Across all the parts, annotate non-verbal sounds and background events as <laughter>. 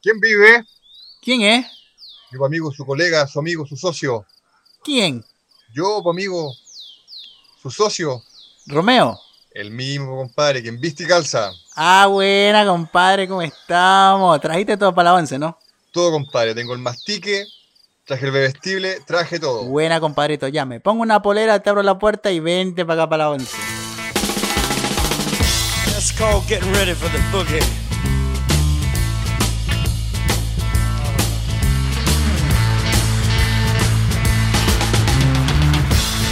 ¿Quién vive? ¿Quién es? Yo, amigo, su colega, su amigo, su socio. ¿Quién? Yo, amigo, su socio. Romeo. El mismo, compadre, quien viste y calza. Ah, buena, compadre, ¿cómo estamos? Trajiste todo para la once, ¿no? Todo, compadre. Tengo el mastique, traje el bebestible, traje todo. Buena, compadrito. Ya me pongo una polera, te abro la puerta y vente para acá para la once. That's called getting ready for the boogie.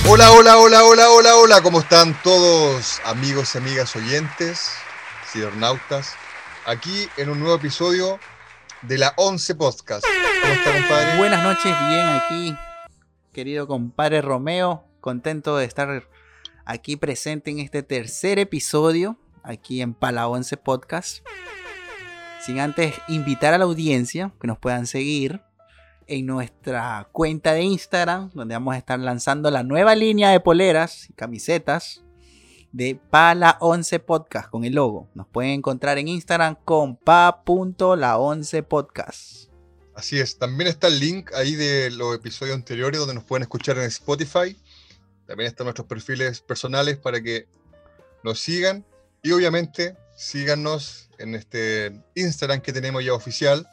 Hola, hola, hola, hola, hola, hola. ¿Cómo están todos, amigos y amigas oyentes, cibernautas? Aquí en un nuevo episodio de la 11 Podcast. ¿Cómo está, compadre? Buenas noches, bien aquí, querido compadre Romeo. Contento de estar aquí presente en este tercer episodio, aquí en Pala 11 Podcast. Sin antes invitar a la audiencia que nos puedan seguir en nuestra cuenta de Instagram, donde vamos a estar lanzando la nueva línea de poleras y camisetas de Pala 11 Podcast con el logo. Nos pueden encontrar en Instagram con pa.la11 Podcast. Así es. También está el link ahí de los episodios anteriores donde nos pueden escuchar en Spotify. También están nuestros perfiles personales para que nos sigan. Y obviamente síganos en este Instagram que tenemos ya oficial,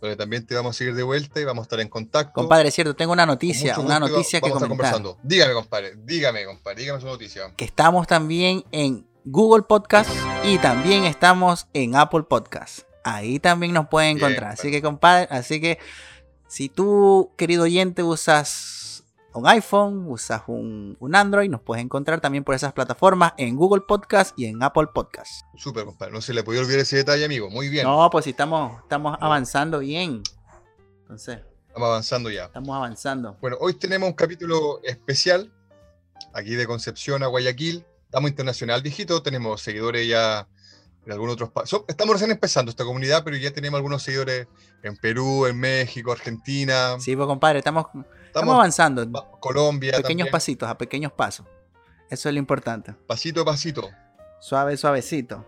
donde también te vamos a seguir de vuelta y vamos a estar en contacto. Compadre, es cierto, tengo una noticia, una noticia que vamos a estar conversando. Dígame, compadre, dígame, compadre, dígame su noticia. Que estamos también en Google Podcast y también estamos en Apple Podcast. Ahí también nos pueden Bien, encontrar. Así que, compadre, así que si tú, querido oyente, usas un iPhone, usas un, un Android, nos puedes encontrar también por esas plataformas en Google Podcast y en Apple Podcast. Súper, compadre. No se le podía olvidar ese detalle, amigo. Muy bien. No, pues si estamos, estamos avanzando bien. Entonces, Estamos avanzando ya. estamos avanzando. Bueno, hoy tenemos un capítulo especial, aquí de Concepción a Guayaquil. Estamos internacional, viejito. Tenemos seguidores ya en algunos otros países. Estamos recién empezando esta comunidad, pero ya tenemos algunos seguidores en Perú, en México, Argentina. Sí, pues compadre, estamos, estamos estamos avanzando. va- Colombia. Pequeños también. pasitos, a pequeños pasos. Eso es lo importante. Pasito a pasito. Suave, suavecito.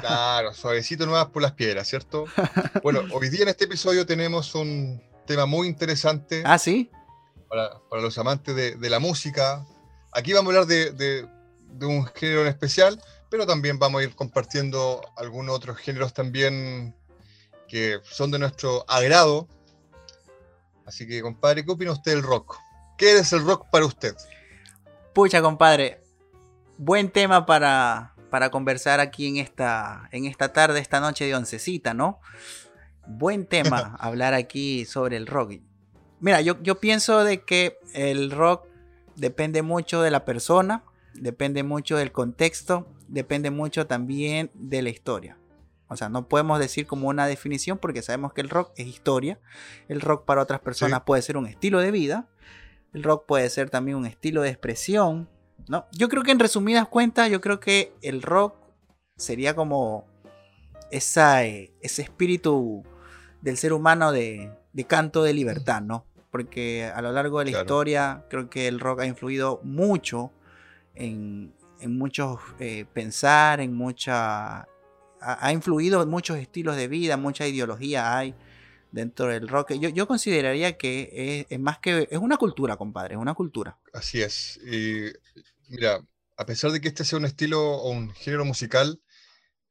Claro, <laughs> suavecito nomás por las piedras, ¿cierto? <laughs> Bueno, hoy día en este episodio tenemos un tema muy interesante. Ah, sí. para, para los amantes de, de la música. Aquí vamos a hablar de, de- de un género en especial, pero también vamos a ir compartiendo algunos otros géneros también que son de nuestro agrado. Así que, compadre, ¿qué opina usted del rock? ¿Qué es el rock para usted? Pucha, compadre. Buen tema para, para conversar aquí en esta, en esta tarde, esta noche de oncecita, ¿no? Buen tema <laughs> hablar aquí sobre el rock. Mira, yo, yo pienso de que el rock depende mucho de la persona, depende mucho del contexto, depende mucho también de la historia. O sea, no podemos decir como una definición porque sabemos que el rock es historia. El rock para otras personas Sí. puede ser un estilo de vida. El rock puede ser también un estilo de expresión. ¿no? Yo creo que en resumidas cuentas, yo creo que el rock sería como esa, eh, ese espíritu del ser humano de, de canto de libertad, ¿no? Porque a lo largo de la Claro. historia creo que el rock ha influido mucho en, en muchos eh, pensar, en mucha... Ha, ha influido en muchos estilos de vida, mucha ideología hay dentro del rock. Yo, yo consideraría que es, es más que... Es una cultura, compadre, es una cultura. Así es. Y mira, a pesar de que este sea un estilo o un género musical,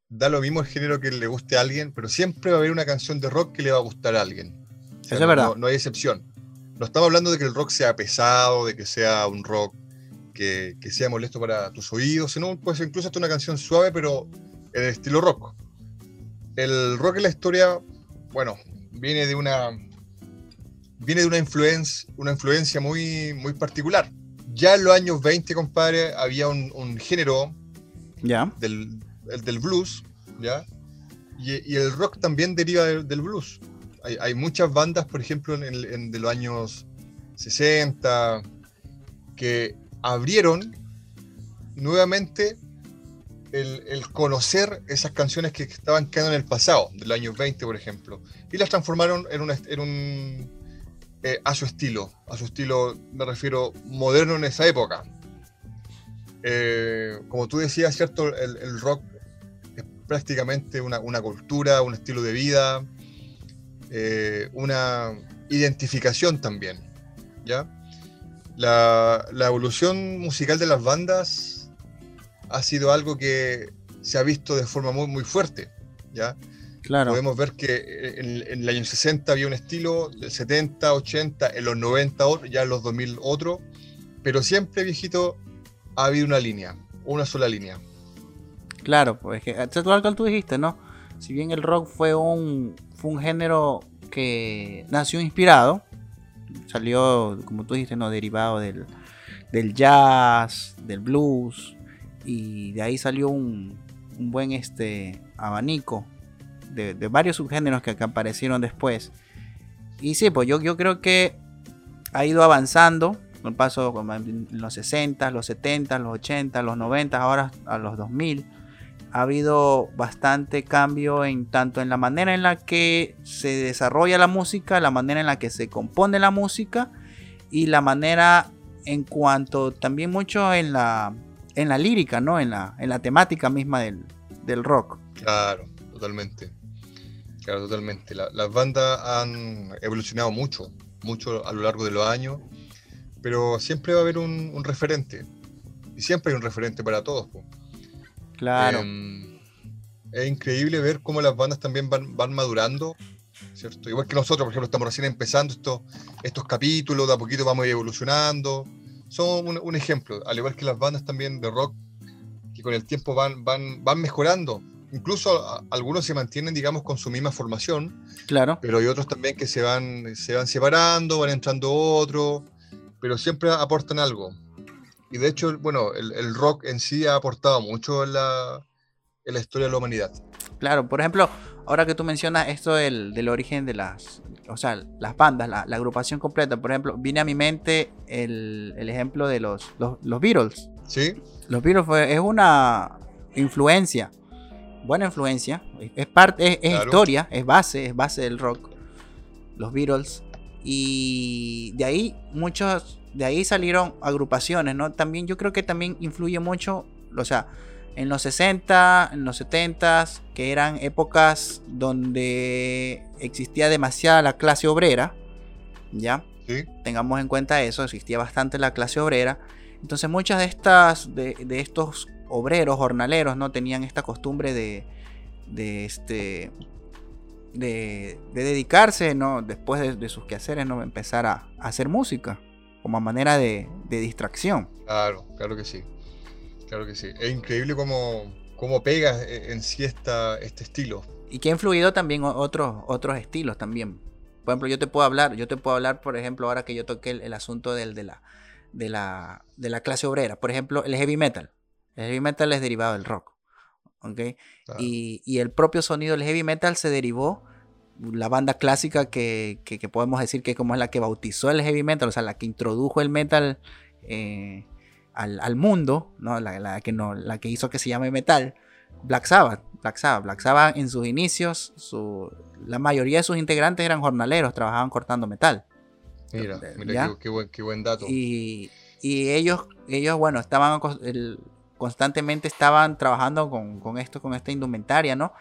da lo mismo el género que le guste a alguien, pero siempre va a haber una canción de rock que le va a gustar a alguien. O sea, Eso es no- verdad. No, no hay excepción. No estamos hablando de que el rock sea pesado, de que sea un rock que, que sea molesto para tus oídos, sino puede ser incluso hasta una canción suave, pero en el estilo rock. El rock en la historia, bueno, viene de una viene de una influencia, una influencia muy, muy particular. Ya en los años 20, compadre, había un, un género ¿Ya? del, el del blues, ¿ya? Y, y el rock también deriva del, del blues. Hay, hay muchas bandas, por ejemplo, en, el- en- de los años 60, que abrieron nuevamente el, el conocer esas canciones que estaban quedando en el pasado, de los años 20, por ejemplo, y las transformaron en, una- en un... eh, a su estilo, a su estilo, me refiero, moderno en esa época. Eh, como tú decías, ¿cierto? El, el rock es prácticamente una, una cultura, un estilo de vida. eh, una identificación también, ¿ya? La, la evolución musical de las bandas ha sido algo que se ha visto de forma muy, muy fuerte, ¿ya? Claro. Podemos ver que en, en el año 60 había un estilo, del 70, 80, en los 90 otro, ya en los 2000 otro, pero siempre, viejito, ha habido una línea, una sola línea. Claro, pues que tal cual tú dijiste, ¿no? Si bien el rock fue un, fue un género que nació inspirado, salió, como tú dijiste, ¿no? Derivado del, del jazz, del blues, y de ahí salió un, un buen este, abanico de, de varios subgéneros que, que aparecieron después. Y sí, pues yo, yo creo que ha ido avanzando con paso en los 60, los 70, los 80, los 90, ahora a los 2000. Ha habido bastante cambio en tanto en la manera en la que se desarrolla la música, la manera en la que se compone la música y la manera en cuanto también mucho en la, en la lírica, ¿no? En la, en la temática misma del, del rock. Claro, totalmente. Claro, totalmente. La- las bandas han evolucionado mucho, mucho a lo largo de los años, pero siempre va a haber un, referente. Y siempre hay un referente para todos. Claro. Em, es increíble ver cómo las bandas también van, van madurando, ¿cierto? Igual que nosotros, por ejemplo, estamos recién empezando estos, estos capítulos, de a poquito vamos evolucionando. Son un, un ejemplo, al igual que las bandas también de rock, que con el tiempo van, van, van mejorando. Incluso a- algunos se mantienen, digamos, con su misma formación, claro. pero hay otros también que se van, se van separando, van entrando otros, pero siempre aportan algo. Y de hecho, bueno, el, el rock en sí ha aportado mucho en la, en la historia de la humanidad. Claro, por ejemplo, ahora que tú mencionas esto del, del origen de las, o sea, las bandas, la, la agrupación completa, por ejemplo, viene a mi mente el, el ejemplo de los, los, los Beatles. ¿Sí? Los Beatles fue, es una influencia, buena influencia, es, parte, es, es Claro. historia, es base, es base del rock. Los Beatles. Y de ahí muchos, de ahí salieron agrupaciones, ¿no? También yo creo que también influye mucho, o sea, en los 60, en los 70, que eran épocas donde existía demasiada la clase obrera, ¿ya? ¿Sí? tengamos en cuenta eso, existía bastante la clase obrera. Entonces muchas de estas, de, de estos obreros, jornaleros, ¿no? Tenían esta costumbre de, de este, de, de dedicarse, ¿no? Después de, sus quehaceres, ¿no? Empezar a, a hacer música como manera de, de distracción. Claro, claro que sí. Claro que sí. Es increíble cómo, cómo pega eh, en sí esta, este estilo. Y que ha influido también otros, otros estilos también. Por ejemplo, yo te puedo hablar, yo te puedo hablar, por ejemplo, ahora que yo toqué el, el asunto del, de, la, de, la, de la clase obrera. Por ejemplo, el heavy metal. El heavy metal es derivado del rock. ¿ok? Claro. Y, y el propio sonido del heavy metal se derivó la banda clásica que, que- que podemos decir que como es la que bautizó el heavy metal, o sea, la que introdujo el metal eh, al, al mundo, ¿no? La, la que no, la que hizo que se llame metal, Black Sabbath. Black Sabbath. Black Sabbath en sus inicios, su, la mayoría de sus integrantes eran jornaleros, trabajaban cortando metal. Mira, ¿Ya? mira qué, qué buen, qué buen dato. Y, y ellos, ellos, bueno, estaban el- constantemente estaban trabajando con, con esto, con esta indumentaria, ¿no?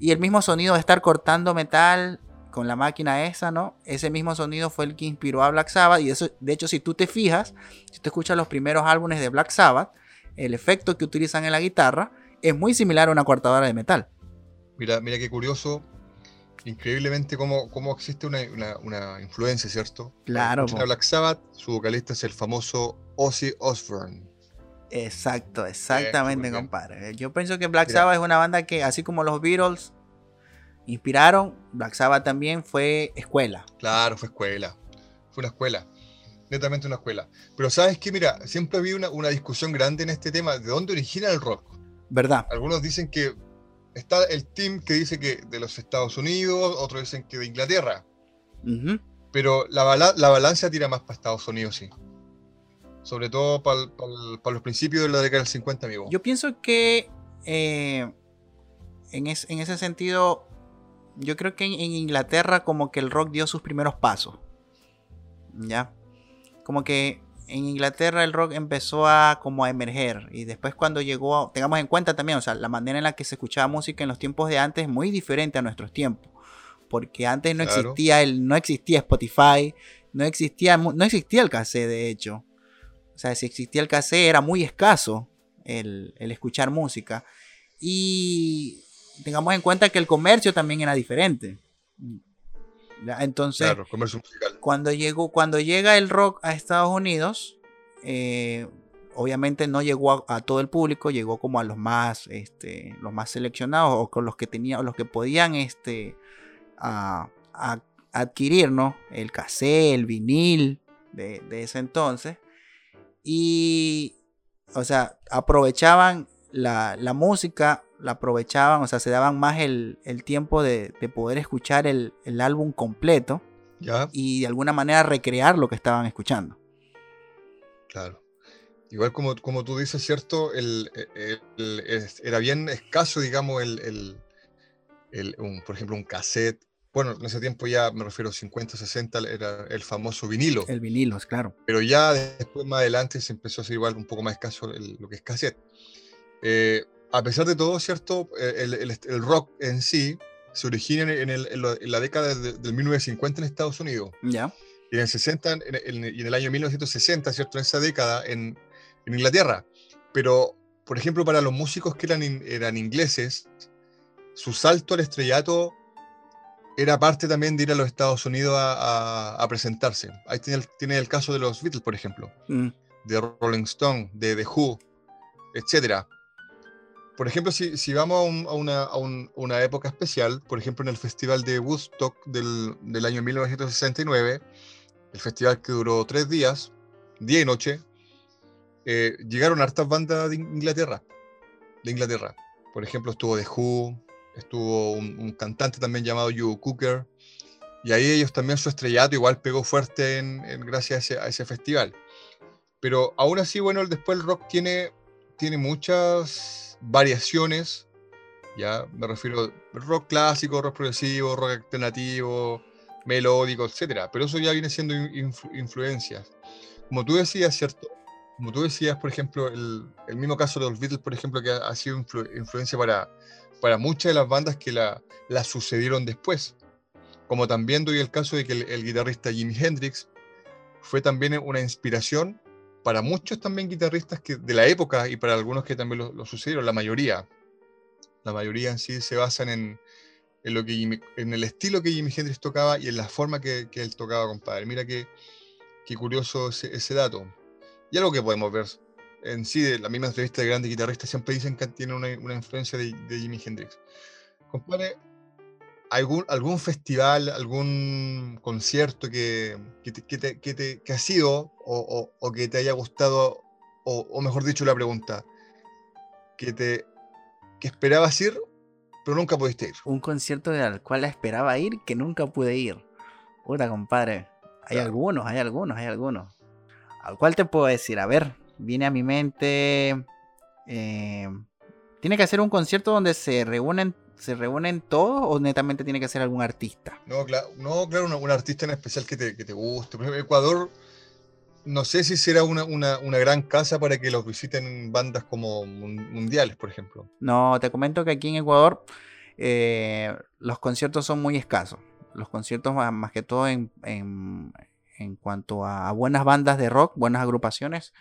Y el mismo sonido de estar cortando metal con la máquina esa, ¿no? Ese mismo sonido fue el que inspiró a Black Sabbath. Y eso, de hecho, si tú te fijas, si tú escuchas los primeros álbumes de Black Sabbath, el efecto que utilizan en la guitarra es muy similar a una cortadora de metal. Mira, mira qué curioso. Increíblemente cómo, cómo existe una, una- una influencia, ¿cierto? Claro, Black Sabbath, su vocalista es el famoso Ozzy Osbourne. Exacto, exactamente, compadre. Yo pienso que Black. Sabbath es una banda que, así como los Beatles inspiraron, Black Sabbath también fue escuela. Claro, fue escuela. Fue una escuela. Netamente una escuela. Pero sabes que, mira, siempre había una, una discusión grande en este tema. ¿De dónde origina el rock? ¿Verdad? Algunos dicen que está el team que dice que de los Estados Unidos, otros dicen que de Inglaterra. Pero la, la balanza tira más para Estados Unidos, sí. Sobre todo para los principios de la década del 50, amigo. Yo pienso que eh, en, es- en ese sentido, yo creo que en, en Inglaterra como que el rock dio sus primeros pasos. ¿Ya? Como que en Inglaterra el rock empezó a como a emerger y después cuando llegó, tengamos en cuenta también, o sea, la manera en la que se escuchaba música en los tiempos de antes es muy diferente a nuestros tiempos. porque antes no Claro. existía el, no existía Spotify, no existía, no existía el cassette de hecho. O sea, si existía el cassette era muy escaso el, el escuchar música. Y tengamos en cuenta que el comercio también era diferente. Entonces, Claro, comercio musical. cuando, llegó, cuando llega el rock a Estados Unidos, eh, obviamente no llegó a, a todo el público, llegó como a los más, este, los más seleccionados o con los que tenían, los que podían, este, a- a- adquirir, ¿no? El cassette, el vinil de, de ese entonces. Y, o sea, aprovechaban la, la música, la aprovechaban, o sea, se daban más el, el tiempo de, de poder escuchar el, el álbum completo ¿Ya? y de alguna manera recrear lo que estaban escuchando. Claro. Igual como, como tú dices, ¿cierto? El, era bien escaso, digamos, el, el- el- un- por ejemplo, un cassette. Bueno, en ese tiempo ya me refiero 50, 60, era el famoso vinilo. El vinilo, es claro. Pero ya después, más adelante, se empezó a hacer igual un poco más escaso el- lo que es cassette. Eh, a pesar de todo, ¿cierto? Eh, El, el- el rock en sí se origina en, en lo- en la década de- del 1950 en Estados Unidos. Ya. Y en el 60, en, en- el año 1960, ¿cierto? En esa década, en, Inglaterra. Pero, por ejemplo, para los músicos que eran, eran ingleses, su salto al estrellato era parte también de ir a los Estados Unidos a, a- a presentarse. Ahí tiene el, tiene el caso de los Beatles, por ejemplo, Mm, de Rolling Stone, de The Who, etc. Por ejemplo, si, si vamos a, un- a una, a un- una época especial, por ejemplo, en el Festival de Woodstock del, del año 1969, el festival que duró tres días, día y noche, eh, llegaron hartas bandas de Inglaterra. De Inglaterra. Por ejemplo, estuvo The Who, estuvo un, cantante también llamado Hugh Cooker, y ahí ellos también su estrellato igual pegó fuerte en, en- gracias a ese, festival. Pero aún así, bueno, después el rock tiene, tiene muchas variaciones, ya me refiero rock clásico, rock progresivo, rock alternativo, melódico, etcétera. Pero eso ya viene siendo in- influ- influencias. Como tú decías, ¿cierto? Como tú decías, por ejemplo, el, el mismo caso de los Beatles, por ejemplo, que ha, ha sido influ- influencia para, para muchas de las bandas que la, sucedieron después. Como también doy el caso de que el, guitarrista Jimi Hendrix fue también una inspiración para muchos también guitarristas de la época y para algunos que también lo, sucedieron, la mayoría. La mayoría en sí se basan en, lo que Jimi- en el estilo que Jimi Hendrix tocaba y en la forma que, que él tocaba, compadre. Mira qué, qué curioso ese, ese dato. Y algo que podemos ver en sí, de la misma entrevista de grandes guitarristas siempre dicen que tiene una, una influencia de, de Jimi Hendrix. Compadre, ¿algún, algún festival, algún concierto que, que, te, que, te- que te- que ha sido o, o- o que te haya gustado, o, o mejor dicho la pregunta, que, te, que esperabas ir, pero nunca pudiste ir? Un concierto al cual esperaba ir que nunca pude ir. Puta, compadre. Hay Claro. algunos, hay algunos, hay algunos. ¿Al cual te puedo decir? A ver, viene a mi mente. eh, ¿Tiene que hacer un concierto donde se reúnen, se reúnen todos o netamente tiene que ser algún artista? No, claro, no, claro un artista en especial que te, que te guste. Por ejemplo, Ecuador, no sé si será una, una, una gran casa para que los visiten bandas como mun- mundiales, por ejemplo. No, te comento que aquí en Ecuador eh, los conciertos son muy escasos. Los conciertos más, más que todo en, en- en cuanto a, a buenas bandas de rock, buenas agrupaciones.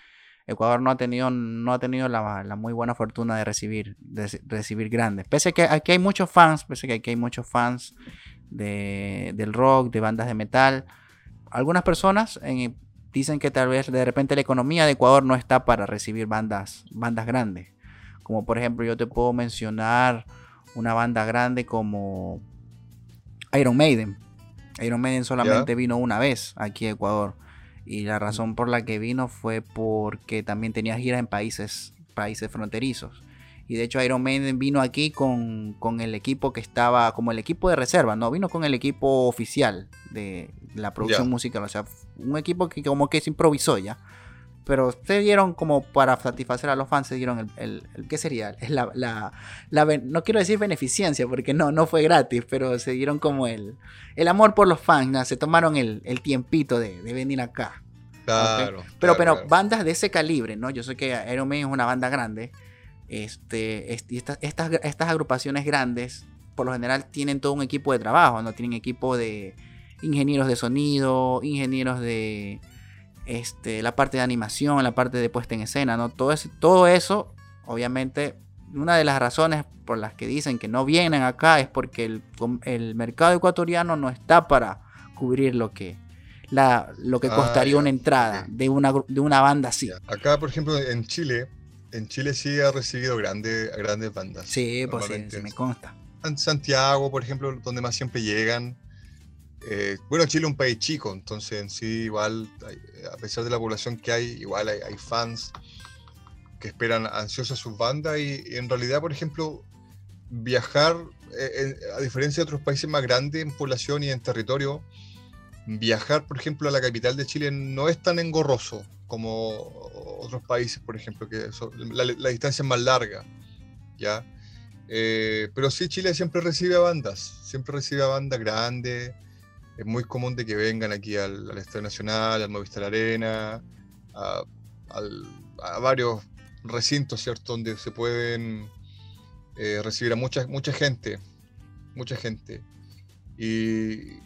Ecuador no ha tenido, no ha tenido la, la muy buena fortuna de recibir, de recibir grandes. Pese a que aquí hay muchos fans, pese a que aquí hay muchos fans de, del rock, de bandas de metal. Algunas personas dicen que tal vez de repente la economía de Ecuador no está para recibir bandas, bandas grandes. Como por ejemplo yo te puedo mencionar una banda grande como Iron Maiden. Iron Maiden solamente vino una vez aquí a Ecuador. Y la razón por la que vino fue porque también tenía giras en países, países fronterizos. Y de hecho Iron Maiden vino aquí con, con el equipo que estaba, como el equipo de reserva, no, vino con el equipo oficial de la producción musical. O sea, un equipo que como que se improvisó ya. Pero se dieron como para satisfacer a los fans, se dieron el, el- el- ¿qué sería? La, la- la no quiero decir beneficencia, porque no, no fue gratis, pero se dieron como el, el amor por los fans, ¿no? se tomaron el, el tiempito de, de venir acá. Claro. Pero, claro, pero claro. bandas de ese calibre, ¿no? Yo sé que Iron Maiden es una banda grande. Este, est- y estas, estas, estas agrupaciones grandes por lo general tienen todo un equipo de trabajo, no tienen equipo de ingenieros de sonido, ingenieros de este, la parte de animación, la parte de puesta en escena, ¿no? Todo eso, todo eso, obviamente, una de las razones por las que dicen que no vienen acá es porque el, el mercado ecuatoriano no está para cubrir lo que, la, lo que Ah, costaría ya, una entrada de, una, de una banda así. Ya. Acá, por ejemplo, en Chile, en Chile sí ha recibido grandes, grandes bandas. Sí, pues sí, me en consta. San- Santiago, por ejemplo, donde más siempre llegan. Eh, bueno, Chile es un país chico, entonces en sí igual, a pesar de la población que hay, igual hay, hay fans que esperan ansiosos sus bandas y, y en realidad, por ejemplo, viajar, eh, a diferencia de otros países más grandes en población y en territorio, viajar, por ejemplo, a la capital de Chile no es tan engorroso como otros países, por ejemplo, que la, la distancia es más larga, ¿ya? Eh, pero sí, Chile siempre recibe a bandas, siempre recibe a bandas grandes. Es muy común de que vengan aquí al, al Estadio Nacional, al Movistar Arena, a, al- a varios recintos, ¿cierto? Donde se pueden eh, recibir a mucha, mucha gente, mucha gente. Y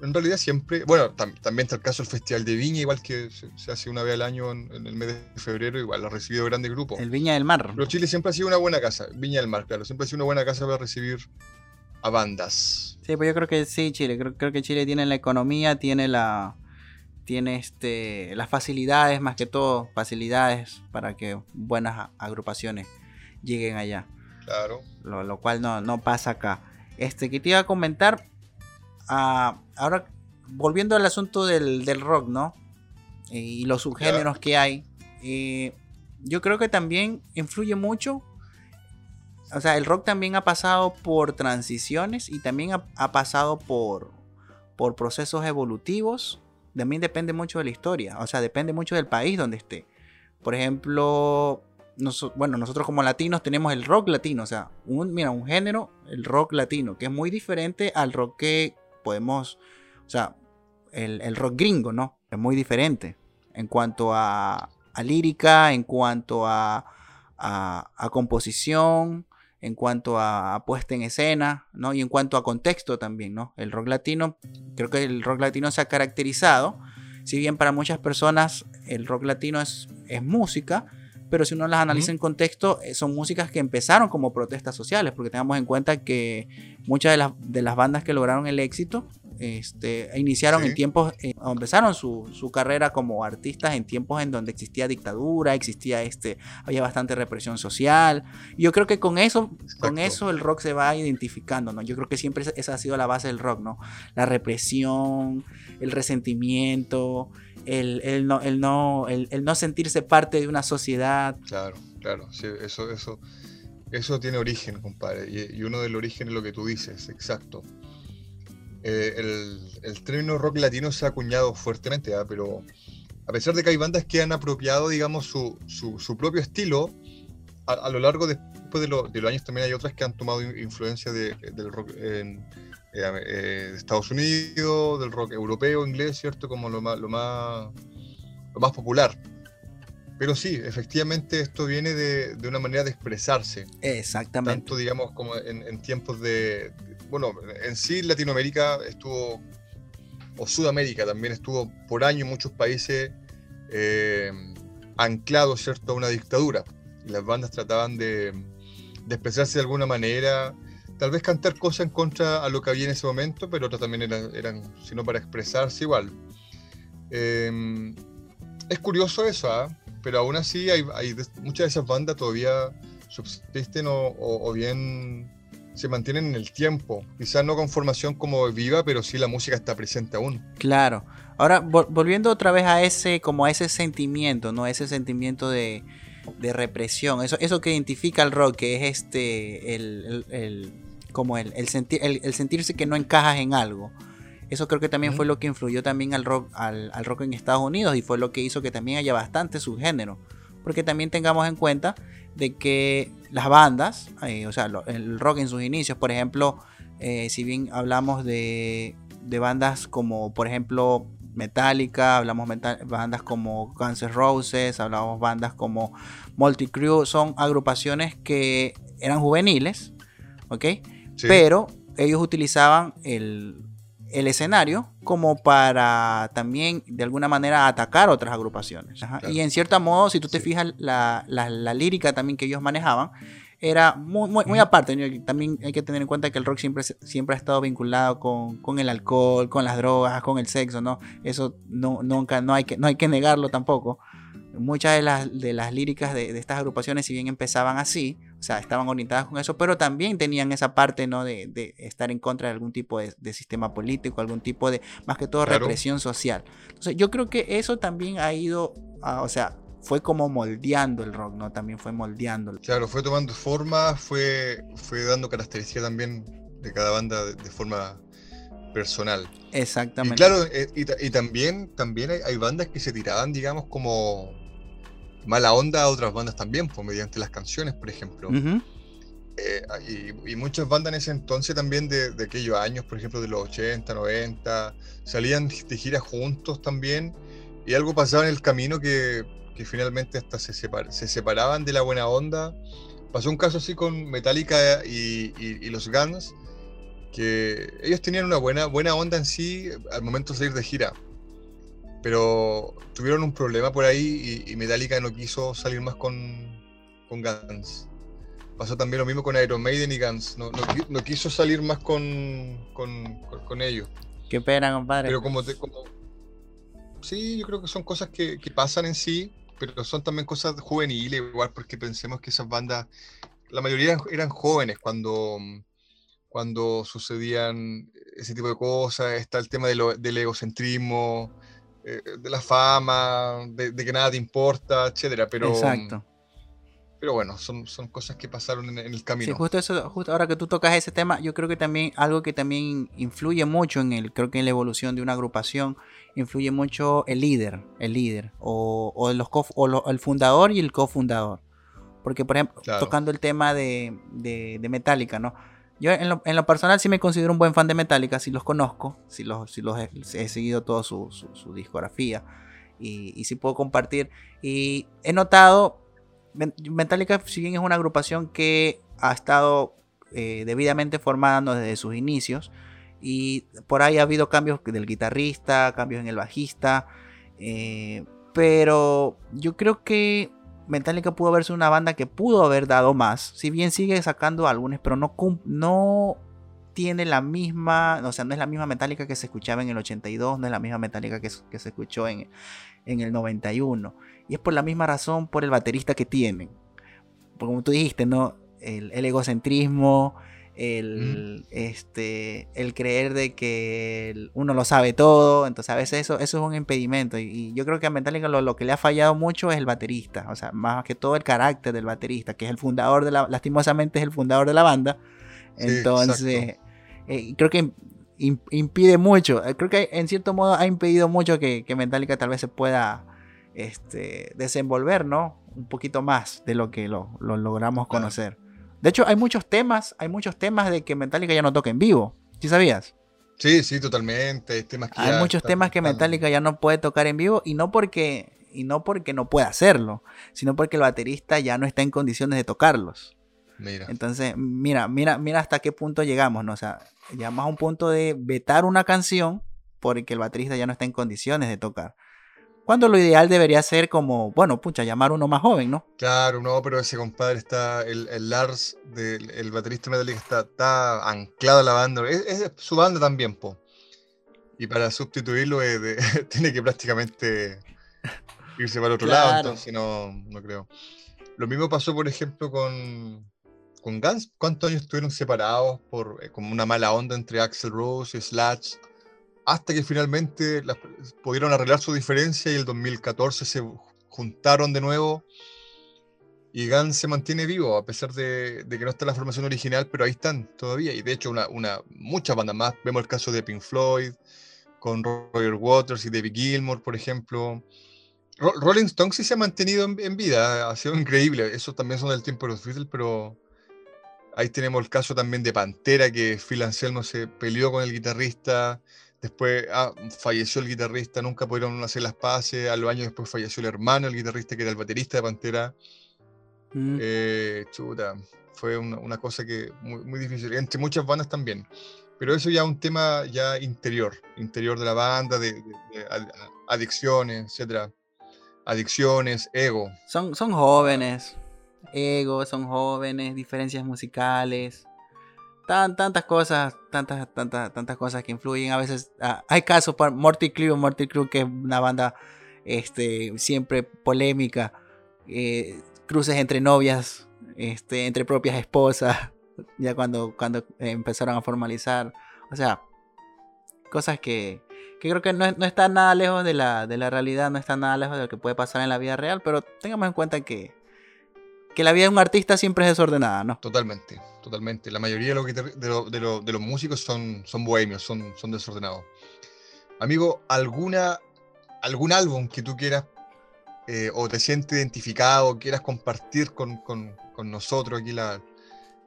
en realidad siempre, bueno, tam- también está el caso del Festival de Viña, igual que se, se hace una vez al año en, en el mes de febrero, igual ha recibido grandes grupos. El Viña del Mar. Pero Chile siempre ha sido una buena casa, Viña del Mar, claro, siempre ha sido una buena casa para recibir a bandas. Sí, pues yo creo que sí, Chile. Creo, creo que Chile tiene la economía, tiene la. Tiene este. las facilidades, más que todo, facilidades para que buenas agrupaciones lleguen allá. Claro. Lo, lo cual no, no pasa acá. Este, que te iba a comentar. ah, ahora, volviendo al asunto del, del rock, ¿no? Eh, y los subgéneros que hay. eh, yo creo que también influye mucho. O sea, el rock también ha pasado por transiciones y también ha, pasado por, por procesos evolutivos. También depende mucho de la historia. O sea, depende mucho del país donde esté. Por ejemplo, bueno, nosotros como latinos tenemos el rock latino. O sea, un, mira, un género, el rock latino, que es muy diferente al rock que podemos. O sea, el, el rock gringo, ¿no? Es muy diferente en cuanto a, a lírica, en cuanto a, a composición, en cuanto a, a puesta en escena, ¿no? Y en cuanto a contexto también, ¿no? El rock latino, creo que el rock latino se ha caracterizado, si bien para muchas personas el rock latino es, es música, pero si uno las analiza en contexto, eh, son músicas que empezaron como protestas sociales, porque tengamos en cuenta que muchas de las, de las bandas que lograron el éxito este, iniciaron Sí. en tiempos, eh, empezaron su, su carrera como artistas en tiempos en donde existía dictadura, existía este, había bastante represión social. Y yo creo que con eso, con eso el rock se va identificando, ¿no? Yo creo que siempre esa- esa ha sido la base del rock, ¿no? La represión, el resentimiento, el, el no, el, no, el, el no sentirse parte de una sociedad. Claro, claro, sí, eso, eso, eso tiene origen, compadre. Y, y uno del origen es lo que tú dices, exacto. Eh, el, término rock latino se ha acuñado fuertemente, ¿ah? pero a pesar de que hay bandas que han apropiado, digamos, su, su, propio estilo, a, lo largo de, después de, lo- de los años también hay otras que han tomado in- influencia de- del rock en, eh, eh, de Estados Unidos, del rock europeo, inglés, ¿cierto? Como lo más, lo más, lo más popular. Pero sí, efectivamente esto viene de, de una manera de expresarse, Exactamente. tanto digamos como en, en tiempos de, de- bueno, en sí Latinoamérica estuvo, o Sudamérica también estuvo por años muchos países eh, anclados, ¿cierto?, a una dictadura. Y las bandas trataban de, de expresarse de alguna manera, tal vez cantar cosas en contra a lo que había en ese momento, pero otras también eran, eran sino para expresarse igual. Eh, es curioso eso, ¿ah? Pero aún así hay, hay muchas de esas bandas todavía subsisten o, bien se mantienen en el tiempo. Quizás no con formación como viva, pero sí la música está presente aún. Claro. Ahora, vol- volviendo otra vez a ese, como a ese sentimiento, ¿no? Ese sentimiento de, de represión. Eso, eso que identifica al rock, que es este, el, el- como el, el, sentir, el, el sentirse que no encajas en algo. Eso creo que también fue lo que influyó también al rock, al, al rock en Estados Unidos y fue lo que hizo que también haya bastante subgénero. Porque también tengamos en cuenta de que las bandas, eh, o sea, lo- el rock en sus inicios, por ejemplo, eh, si bien hablamos de, de bandas como, por ejemplo, Metallica, hablamos meta- bandas como Guns N' Roses, hablamos bandas como Multicrew, son agrupaciones que eran juveniles, ¿ok? Sí, Pero ellos utilizaban el, el escenario como para también de alguna manera atacar otras agrupaciones. Ajá. Claro. Y en cierto modo, si tú te Sí. fijas, la, la- la lírica también que ellos manejaban era muy, muy, aparte. También hay que tener en cuenta que el rock siempre, siempre ha estado vinculado con, con el alcohol, con las drogas, con el sexo, ¿no? Eso no, nunca, no, hay que, no hay que negarlo tampoco. Muchas de las, de las líricas de, de estas agrupaciones, si bien empezaban así, o sea, estaban orientadas con eso, pero también tenían esa parte, ¿no? De, de estar en contra de algún tipo de, de sistema político, algún tipo de, más que todo, Claro. represión social. Entonces, yo creo que eso también ha ido, a- o sea, fue como moldeando el rock, ¿no? También fue moldeándolo. Claro, fue tomando forma, fue, fue dando características también de cada banda de, de forma personal. Y Exactamente. claro, eh, y, ta- y también, también hay, hay bandas que se tiraban, digamos, como mala onda a otras bandas también, pues, mediante las canciones, por ejemplo. Eh, y, y muchas bandas en ese entonces también de, de aquellos años, por ejemplo, de los 80, 90, salían de gira juntos también, y algo pasaba en el camino que, que finalmente hasta se, separ- se separaban de la buena onda. Pasó un caso así con Metallica y, y- y los Guns, que ellos tenían una buena, buena onda en sí al momento de salir de gira, pero tuvieron un problema por ahí y, y Metallica no quiso salir más con, con Guns. Pasó también lo mismo con Iron Maiden y Guns. No, no qui- no quiso salir más con, con, con- ellos. Qué pena, compadre. Pero como, te- como- Sí, yo creo que son cosas que, que pasan en sí, pero son también cosas juveniles, igual, porque pensemos que esas bandas, la mayoría eran, eran jóvenes cuando, cuando sucedían ese tipo de cosas. Está el tema de lo- del egocentrismo, eh, de la fama, de, de que nada te importa, etcétera. Pero, Exacto. pero bueno, son, son cosas que pasaron en, en el camino. Sí, justo eso, justo ahora que tú tocas ese tema, yo creo que también algo que también influye mucho en el, creo que en la evolución de una agrupación, influye mucho el líder, el líder, o, o los co- o lo- el fundador y el cofundador. Porque, por ejemplo, Claro. tocando el tema de, de, de Metallica, ¿no? Yo en lo, personal sí me considero un buen fan de Metallica, sí los conozco, sí los, sí los he, seguido toda su, su- discografía y, y sí puedo compartir. Y he notado, Metallica si bien es una agrupación que ha estado eh, debidamente formada desde sus inicios y por ahí ha habido cambios del guitarrista, cambios en el bajista, eh, pero yo creo que Metallica pudo haber sido una banda que pudo haber dado más, si bien sigue sacando álbumes, pero no, no tiene la misma, o sea, no es la misma Metallica que se escuchaba en el 82, no es la misma Metallica que, que se escuchó en, en el 91. Y es por la misma razón, por el baterista que tienen. Como tú dijiste, ¿no? El egocentrismo, el, este, el creer de que uno lo sabe todo. Entonces a veces eso, eso es un impedimento. Y, y yo creo que a Metallica lo, lo que le ha fallado mucho es el baterista. O sea, más que todo el carácter del baterista, que es el fundador de la, lastimosamente es el fundador de la banda. Sí, Entonces, eh, creo que im- impide mucho. Eh, Creo que en cierto modo ha impedido mucho que, que Metallica tal vez se pueda este, desenvolver, ¿no? Un poquito más de lo que lo, lo logramos Claro. conocer. De hecho, hay muchos temas, hay muchos temas de que Metallica ya no toca en vivo. ¿Sí sabías? Sí, sí, totalmente. Hay temas que Hay ya muchos temas que Metallica ya no puede tocar en vivo y no porque y no porque no pueda hacerlo, sino porque el baterista ya no está en condiciones de tocarlos. Mira, Entonces, mira, mira, mira hasta qué punto llegamos, ¿no? O sea, llegamos a un punto de vetar una canción porque el baterista ya no está en condiciones de tocar. Cuando lo ideal debería ser como, bueno, pucha, llamar a uno más joven, ¿no? claro, no, pero ese compadre está, el, el Lars, del, el baterista Metallica, está, está anclado a la banda. Es, es su banda también, po. Y para sustituirlo eh, de- <laughs> tiene que prácticamente irse para otro lado, Claro. entonces no, no creo. Lo mismo pasó, por ejemplo, con, con Guns. ¿Cuántos años estuvieron separados por eh, como una mala onda entre Axel Rose y Slash? Hasta que finalmente pudieron arreglar su diferencia y el 2014 se juntaron de nuevo. Y Guns se mantiene vivo, a pesar de, que no está en la formación original, pero ahí están todavía. Y de hecho, una, muchas bandas más. Vemos el caso de Pink Floyd, con Roger Waters y David Gilmour, por ejemplo. Ro- Rolling Stones sí se ha mantenido en, en vida, ha sido increíble. Esos también son del tiempo de los Beatles, pero ahí tenemos el caso también de Pantera, que Phil Anselmo se peleó con el guitarrista, después ah, falleció el guitarrista, nunca pudieron hacer las paces, a los años después falleció el hermano, el guitarrista que era el baterista de Pantera. Mm. Eh, chuta. fue una, una cosa que muy, muy difícil, entre muchas bandas también. Pero eso ya es un tema ya interior, interior de la banda, de, de- de ad- adicciones, etcétera. Adicciones, ego. Son, son jóvenes. Ego, son jóvenes, diferencias musicales. Tan, tantas cosas, tantas, tantas, tantas cosas que influyen. A veces ah, hay casos para Morty Crew, Morty Crew, que es una banda este, siempre polémica. eh, cruces entre novias, este, entre propias esposas. <laughs> Ya cuando, cuando empezaron a formalizar. O sea, cosas que, que creo que no, no están nada lejos de la, de la realidad, no están nada lejos de lo que puede pasar en la vida real, pero tengamos en cuenta que, que la vida de un artista siempre es desordenada, ¿no? Totalmente, totalmente. La mayoría de, los de, lo- de lo- de los músicos son, son bohemios, son, son desordenados. Amigo, ¿alguna, ¿algún álbum que tú quieras eh, o te sientes identificado, quieras compartir con, con- con nosotros aquí, la,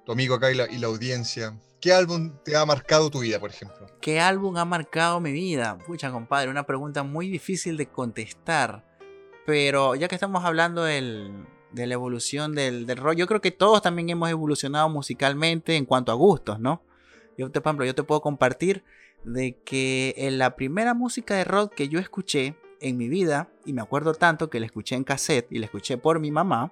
tu amigo acá y la, y la audiencia? ¿Qué álbum te ha marcado tu vida, por ejemplo? ¿Qué álbum ha marcado mi vida? Pucha, compadre, una pregunta muy difícil de contestar. Pero ya que estamos hablando del- de la evolución del, del rock, yo creo que todos también hemos evolucionado musicalmente en cuanto a gustos, ¿no? Yo, te, por ejemplo, yo te puedo compartir de que en la primera música de rock que yo escuché en mi vida, y me acuerdo tanto que la escuché en cassette y la escuché por mi mamá,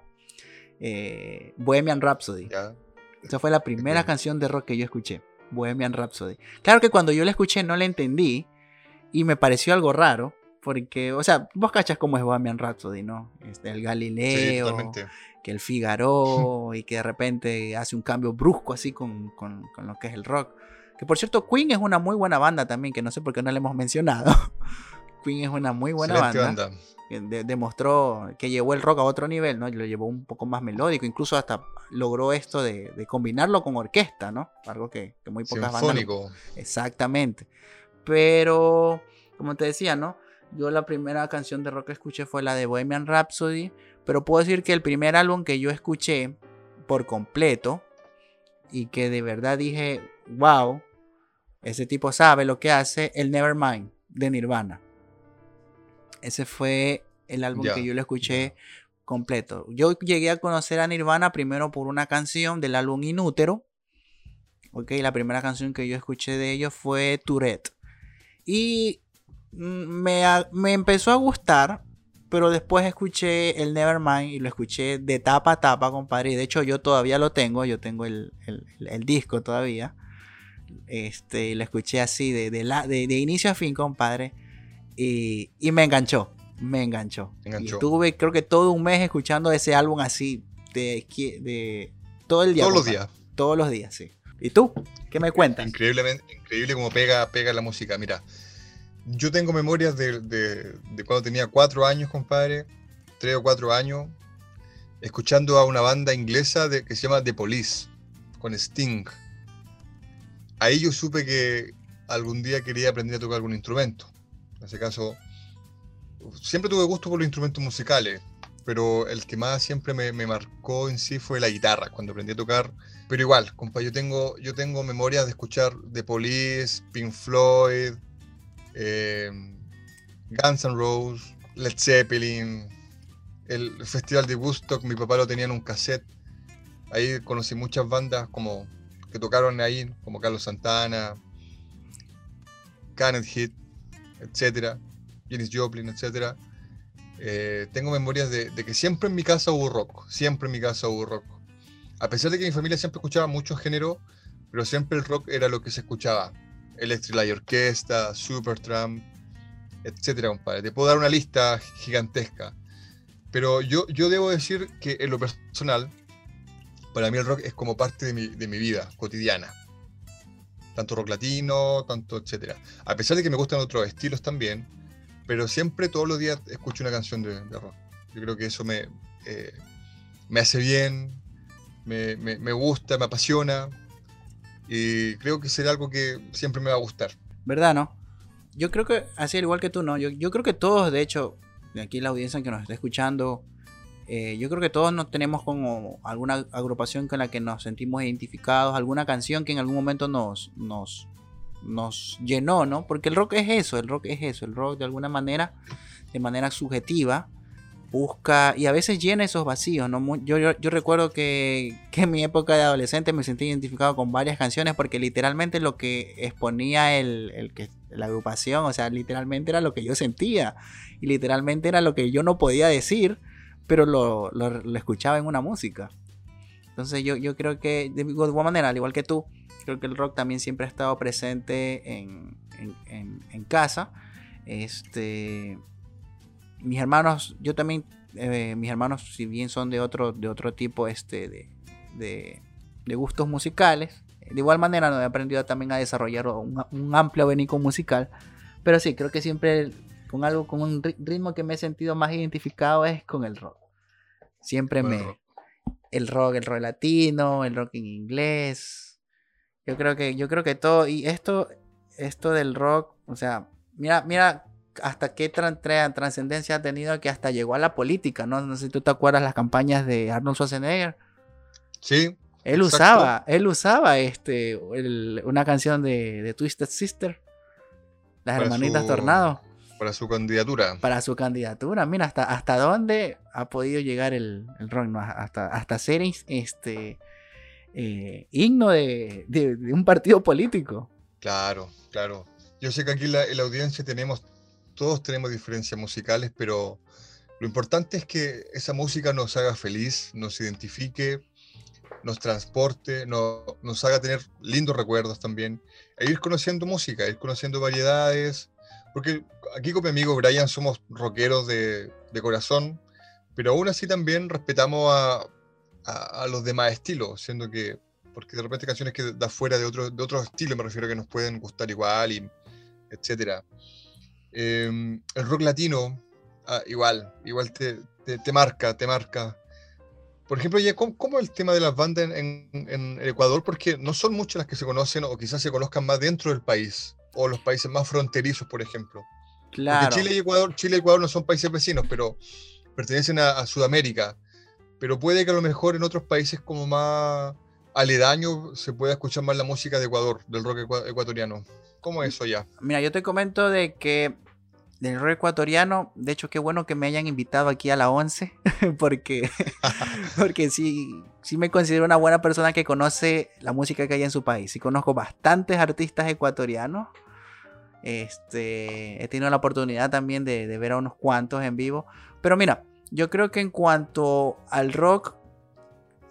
eh, Bohemian Rhapsody. ¿Ya? Esa fue la primera canción de rock que yo escuché, Bohemian Rhapsody. Claro que cuando yo la escuché no la entendí y me pareció algo raro, porque, o sea, vos cachas cómo es Bohemian Rhapsody, ¿no? Este, el Sí, Galileo, totalmente. que el Figaro y que de repente hace un cambio brusco así con, con- con lo que es el rock. Que por cierto, Queen es una muy buena banda también, que no sé por qué no la hemos mencionado. <laughs> Queen es una muy buena banda banda. que de- demostró que llevó el rock a otro nivel, ¿no? Y lo llevó un poco más melódico, incluso hasta logró esto de, de combinarlo con orquesta, ¿no? Algo que, que muy pocas bandas. Sinfónico. Exactamente. Pero, como te decía, ¿no? Yo la primera canción de rock que escuché fue la de Bohemian Rhapsody, pero puedo decir que el primer álbum que yo escuché por completo y que de verdad dije, wow, ese tipo sabe lo que hace, el Nevermind de Nirvana. Ese fue el álbum que yo lo escuché completo. Yo llegué a conocer a Nirvana primero por una canción del álbum Inútero. Ok, la primera canción que yo escuché de ellos fue Tourette. Y me, me empezó a gustar, pero después escuché el Nevermind y lo escuché de tapa a tapa, compadre. Y de hecho yo todavía lo tengo, yo tengo el, el- el disco todavía. Este, lo escuché así de, de, la, de, de inicio a fin, compadre. Y, y me enganchó, me enganchó. Enganchó. Y estuve creo que todo un mes escuchando ese álbum así de, de todo el día. Todos los compadre. días. Todos los días, sí. ¿Y tú? ¿Qué me cuentas? Increíblemente, increíble como pega, pega la música. Mira, yo tengo memorias de, de- cuando tenía cuatro años, compadre, tres o cuatro años, escuchando a una banda inglesa de- que se llama The Police, con Sting. Ahí yo supe que algún día quería aprender a tocar algún instrumento. En ese caso, siempre tuve gusto por los instrumentos musicales, pero el que más siempre me, me marcó en sí fue la guitarra, cuando aprendí a tocar pero igual, compa, yo tengo, yo tengo memorias de escuchar The Police, Pink Floyd, eh, Guns N' Roses, Led Zeppelin, el Festival de Woodstock, mi papá lo tenía en un cassette. Ahí conocí muchas bandas como que tocaron ahí, como Carlos Santana, Canet Hit, etcétera, Janis Joplin, etcétera. Eh, tengo memorias de, de que siempre en mi casa hubo rock, siempre en mi casa hubo rock a pesar de que mi familia siempre escuchaba muchos géneros, pero siempre el rock era lo que se escuchaba. Electric Light Orchestra, Supertramp, etcétera, compadre. Te puedo dar una lista gigantesca. Pero yo, yo debo decir que en lo personal, para mí el rock es como parte de mi, de mi vida cotidiana. Tanto rock latino, tanto etcétera. A pesar de que me gustan otros estilos también, pero siempre todos los días escucho una canción de, rock. Yo creo que eso me, eh, me hace bien, me- me gusta, me apasiona y creo que será algo que siempre me va a gustar. ¿Verdad, no? Yo creo que, así al igual que tú, ¿no? Yo, yo creo que todos, de hecho, de aquí la audiencia que nos está escuchando, eh, yo creo que todos nos tenemos como alguna agrupación con la que nos sentimos identificados, alguna canción que en algún momento nos, nos, nos llenó, ¿no? Porque el rock es eso, el rock es eso, el rock de alguna manera, de manera subjetiva, busca y a veces llena esos vacíos. ¿no? Yo, yo, yo recuerdo que, que, en mi época de adolescente me sentí identificado con varias canciones porque literalmente lo que exponía el, el la agrupación, o sea, literalmente era lo que yo sentía y literalmente era lo que yo no podía decir, pero lo, lo, lo escuchaba en una música. Entonces yo, yo creo que de igual manera, al igual que tú, creo que el rock también siempre ha estado presente en, en, en, en casa. Este mis hermanos, yo también, eh, mis hermanos, si bien son de otro, de otro tipo este, de, de, de gustos musicales, de igual manera no he aprendido también a desarrollar un, un, amplio abanico musical. Pero sí, creo que siempre con algo, con un ritmo que me he sentido más identificado es con el rock. Siempre bueno. me. El rock, el rock latino, el rock en inglés. Yo creo que, yo creo que todo. Y esto, esto del rock, o sea, mira, mira hasta qué trascendencia ha tenido que hasta llegó a la política, ¿no? No sé si tú te acuerdas las campañas de Arnold Schwarzenegger. Sí. Él exacto. usaba, él usaba este, el, una canción de, de, Twisted Sister, las para hermanitas su, Tornado. Para su candidatura. Para su candidatura. Mira, hasta, hasta dónde ha podido llegar el, el rock, ¿no? Hasta, hasta ser este, eh, himno de, de, de, un partido político. Claro, claro. Yo sé que aquí la, en la audiencia tenemos todos tenemos diferencias musicales, pero lo importante es que esa música nos haga feliz, nos identifique, nos transporte, no, nos haga tener lindos recuerdos también, e ir conociendo música, ir conociendo variedades, porque aquí con mi amigo Brian somos rockeros de, corazón, pero aún así también respetamos a, a, a, los demás estilos, siendo que, porque de repente canciones que da fuera de otro, de otro estilo, me refiero a que nos pueden gustar igual, y etcétera. Eh, el rock latino, ah, igual, igual te, te, te, marca, te marca. Por ejemplo, ¿cómo, ¿cómo, el tema de las bandas en, en, en, Ecuador? Porque no son muchas las que se conocen o quizás se conozcan más dentro del país o los países más fronterizos, por ejemplo. Claro. Porque Chile y Ecuador, Chile y Ecuador no son países vecinos, pero pertenecen a, a Sudamérica. Pero puede que a lo mejor en otros países como más aledaños se pueda escuchar más la música de Ecuador, del rock ecuatoriano. ¿Cómo es eso ya? Mira, yo te comento de que del rock ecuatoriano, de hecho qué bueno que me hayan invitado aquí a la 11, <laughs> porque, <laughs> porque sí, sí me considero una buena persona que conoce la música que hay en su país. Y conozco bastantes artistas ecuatorianos. Este, he tenido la oportunidad también de, de ver a unos cuantos en vivo. Pero mira, yo creo que en cuanto al rock,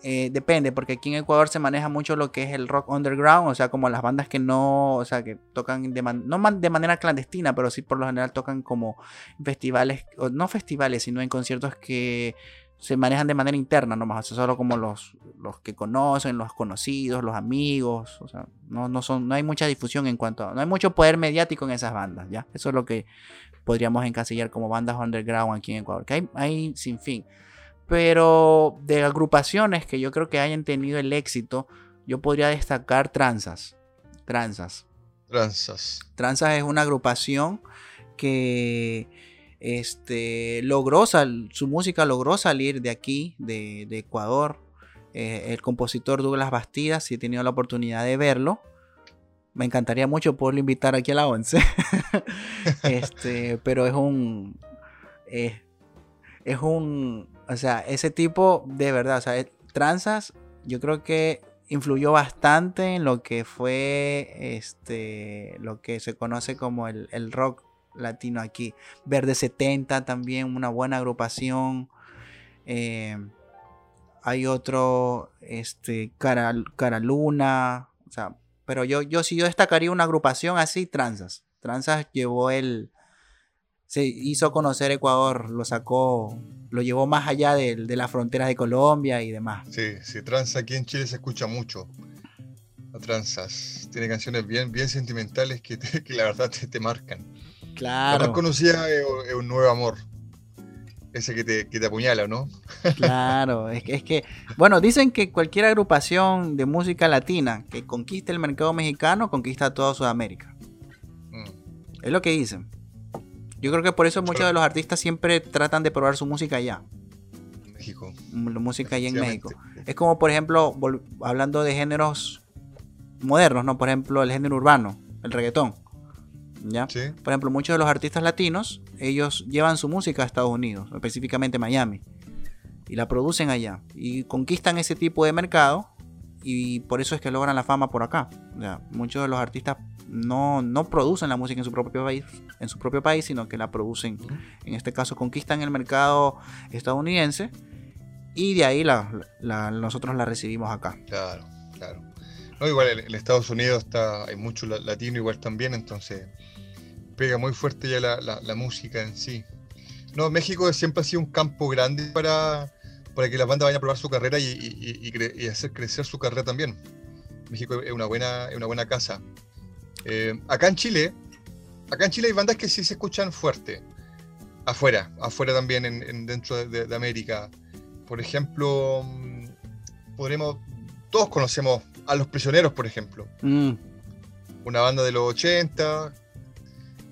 eh, depende, porque aquí en Ecuador se maneja mucho lo que es el rock underground, o sea, como las bandas que no, o sea, que tocan de, man no man de manera clandestina, pero sí por lo general tocan como festivales, o no festivales, sino en conciertos que se manejan de manera interna nomás, o sea, solo como los, los que conocen, los conocidos, los amigos, o sea, no, no, son, no hay mucha difusión en cuanto a, no hay mucho poder mediático en esas bandas, ¿ya? Eso es lo que podríamos encasillar como bandas underground aquí en Ecuador, que hay, hay sin fin. Pero de agrupaciones que yo creo que hayan tenido el éxito, yo podría destacar Tranzas. Tranzas. Tranzas. Tranzas es una agrupación que este, logró sal, su música logró salir de aquí, de, de Ecuador. Eh, el compositor Douglas Bastidas, si he tenido la oportunidad de verlo, me encantaría mucho poderlo invitar aquí a la 11. <laughs> este, pero es un. Eh, es un. O sea, ese tipo de verdad, o sea, tranzas, yo creo que influyó bastante en lo que fue este. Lo que se conoce como el, el rock latino aquí. Verde 70 también, una buena agrupación. Eh, hay otro, este, Cara, Cara Luna. O sea, pero yo, yo sí yo destacaría una agrupación así, Tranzas. Tranzas llevó el. Se hizo conocer Ecuador, lo sacó, lo llevó más allá de, de las fronteras de Colombia y demás. Sí, sí, Tranza aquí en Chile se escucha mucho. A Tranzas. Tiene canciones bien, bien sentimentales que, te, que la verdad te, te marcan. Claro. La más conocida es, es, Un Nuevo Amor. Ese que te, que te apuñala, ¿no? Claro, <laughs> es que, es que, bueno, dicen que cualquier agrupación de música latina que conquiste el mercado mexicano conquista toda Sudamérica. Mm. Es lo que dicen. Yo creo que por eso muchos de los artistas siempre tratan de probar su música allá. México. La música allá en México. Es como, por ejemplo, hablando de géneros modernos, ¿no? Por ejemplo, el género urbano, el reggaetón ¿ya? Sí. Por ejemplo, muchos de los artistas latinos, ellos llevan su música a Estados Unidos, específicamente Miami, y la producen allá, y conquistan ese tipo de mercado, y por eso es que logran la fama por acá. O sea, muchos de los artistas no, no producen la música en su propio país, en su propio país, sino que la producen, en este caso conquistan el mercado estadounidense, y de ahí la- la- nosotros la recibimos acá. Claro, claro. No, igual en, en Estados Unidos está, hay mucho la- latino igual también, entonces pega muy fuerte ya la, la- la música en sí. No, México siempre ha sido un campo grande para, para que las bandas vayan a probar su carrera y, y- y- y cre- y hacer crecer su carrera también. México es una buena, es una buena casa. Eh, acá en Chile, acá en Chile hay bandas que sí se escuchan fuerte. Afuera, afuera también, en, en- dentro de- de- de América. Por ejemplo, mm, podremos, todos conocemos a Los Prisioneros, por ejemplo, Mm, una banda de los 80,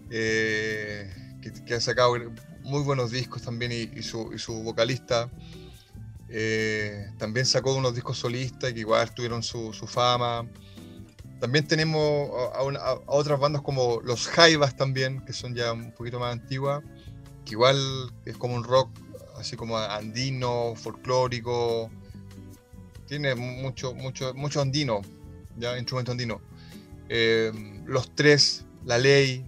eh, que, que ha sacado muy buenos discos también y, y su, y su vocalista eh, también sacó unos discos solistas que igual tuvieron su, fama. También tenemos a, una- a otras bandas como Los Jaivas también, que son ya un poquito más antiguas, que igual es como un rock así como andino, folclórico, tiene mucho, mucho, mucho andino, ya instrumento andino. Eh, los tres, La Ley,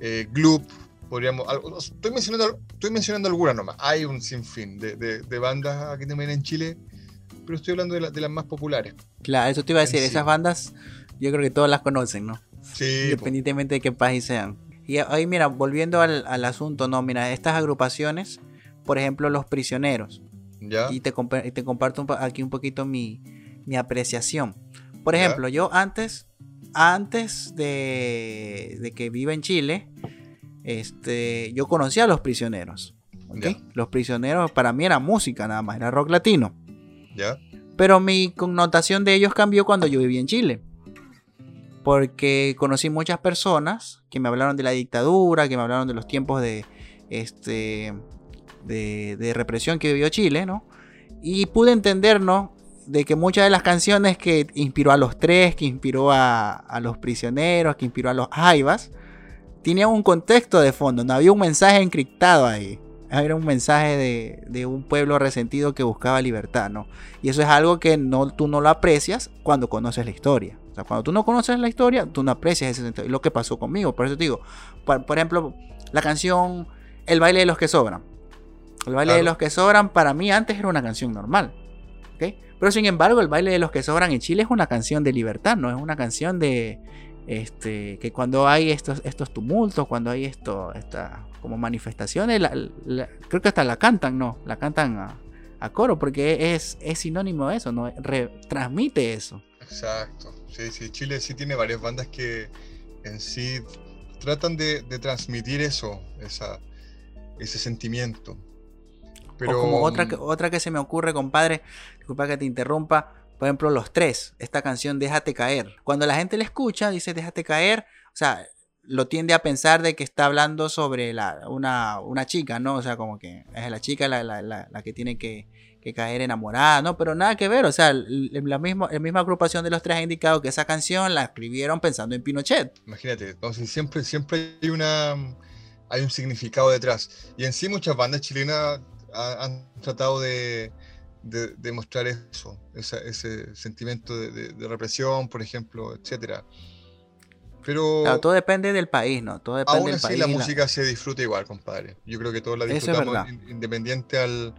eh, Gloop, podríamos, estoy mencionando, estoy mencionando algunas nomás, hay un sinfín de, de, de bandas aquí también en Chile, pero estoy hablando de, la- de las más populares. claro, eso te iba a decir, Sí. esas bandas yo creo que todas las conocen, ¿no? Sí, independientemente de qué país sean. Y ahí, mira, volviendo al, al asunto, no, mira, estas agrupaciones, por ejemplo, Los Prisioneros, ¿ya? y te, y te comparto un aquí un poquito mi, mi apreciación. Por Ya. ejemplo, yo antes, antes de, de que viva en Chile, este, yo conocía a Los Prisioneros. Los Prisioneros para mí era música nada más, era rock latino. Pero mi connotación de ellos cambió cuando yo viví en Chile. Porque conocí muchas personas que me hablaron de la dictadura, que me hablaron de los tiempos de, este, de, de represión que vivió Chile, ¿no? Y pude entender, ¿no? De que muchas de las canciones que inspiró a los tres, que inspiró a, a los prisioneros, que inspiró a los jaivas, tenían un contexto de fondo, no había un mensaje encriptado ahí. Era un mensaje de, de un pueblo resentido que buscaba libertad, ¿no? Y eso es algo que no, tú no lo aprecias cuando conoces la historia. O sea, cuando tú no conoces la historia, tú no aprecias ese sentido. Lo que pasó conmigo, por eso te digo, por, por ejemplo, la canción El baile de los que sobran. El baile de Claro. los que sobran para mí antes era una canción normal. ¿ok? Pero sin embargo, el baile de los que sobran en Chile es una canción de libertad, no es una canción de este que cuando hay estos estos tumultos, cuando hay esto esta como manifestaciones, la- la- creo que hasta la cantan, no, la cantan a, a coro porque es, es sinónimo de eso, no Re- transmite eso. Exacto. Sí, sí, Chile sí tiene varias bandas que en sí tratan de, de transmitir eso, esa, ese sentimiento. Pero, o como otra que, otra que se me ocurre, compadre, disculpa que te interrumpa, por ejemplo, Los Tres, esta canción Déjate Caer. Cuando la gente la escucha, dice Déjate Caer, o sea, lo tiende a pensar de que está hablando sobre la, una, una chica, ¿no? O sea, como que es la chica la, la- la- que tiene que, que caer enamorada, ¿no? Pero nada que ver, o sea, la misma, la misma agrupación de los tres ha indicado que esa canción la escribieron pensando en Pinochet. Imagínate, entonces siempre, siempre hay una hay un significado detrás. Y en sí muchas bandas chilenas ha- han tratado de, de, de mostrar eso, esa- ese sentimiento de, de- de represión, por ejemplo, etcétera. Pero Claro, todo depende del país, ¿no? Todo depende aún del así país. la y la- música se disfruta igual, compadre. Yo creo que todos la es disfrutamos in- independiente al,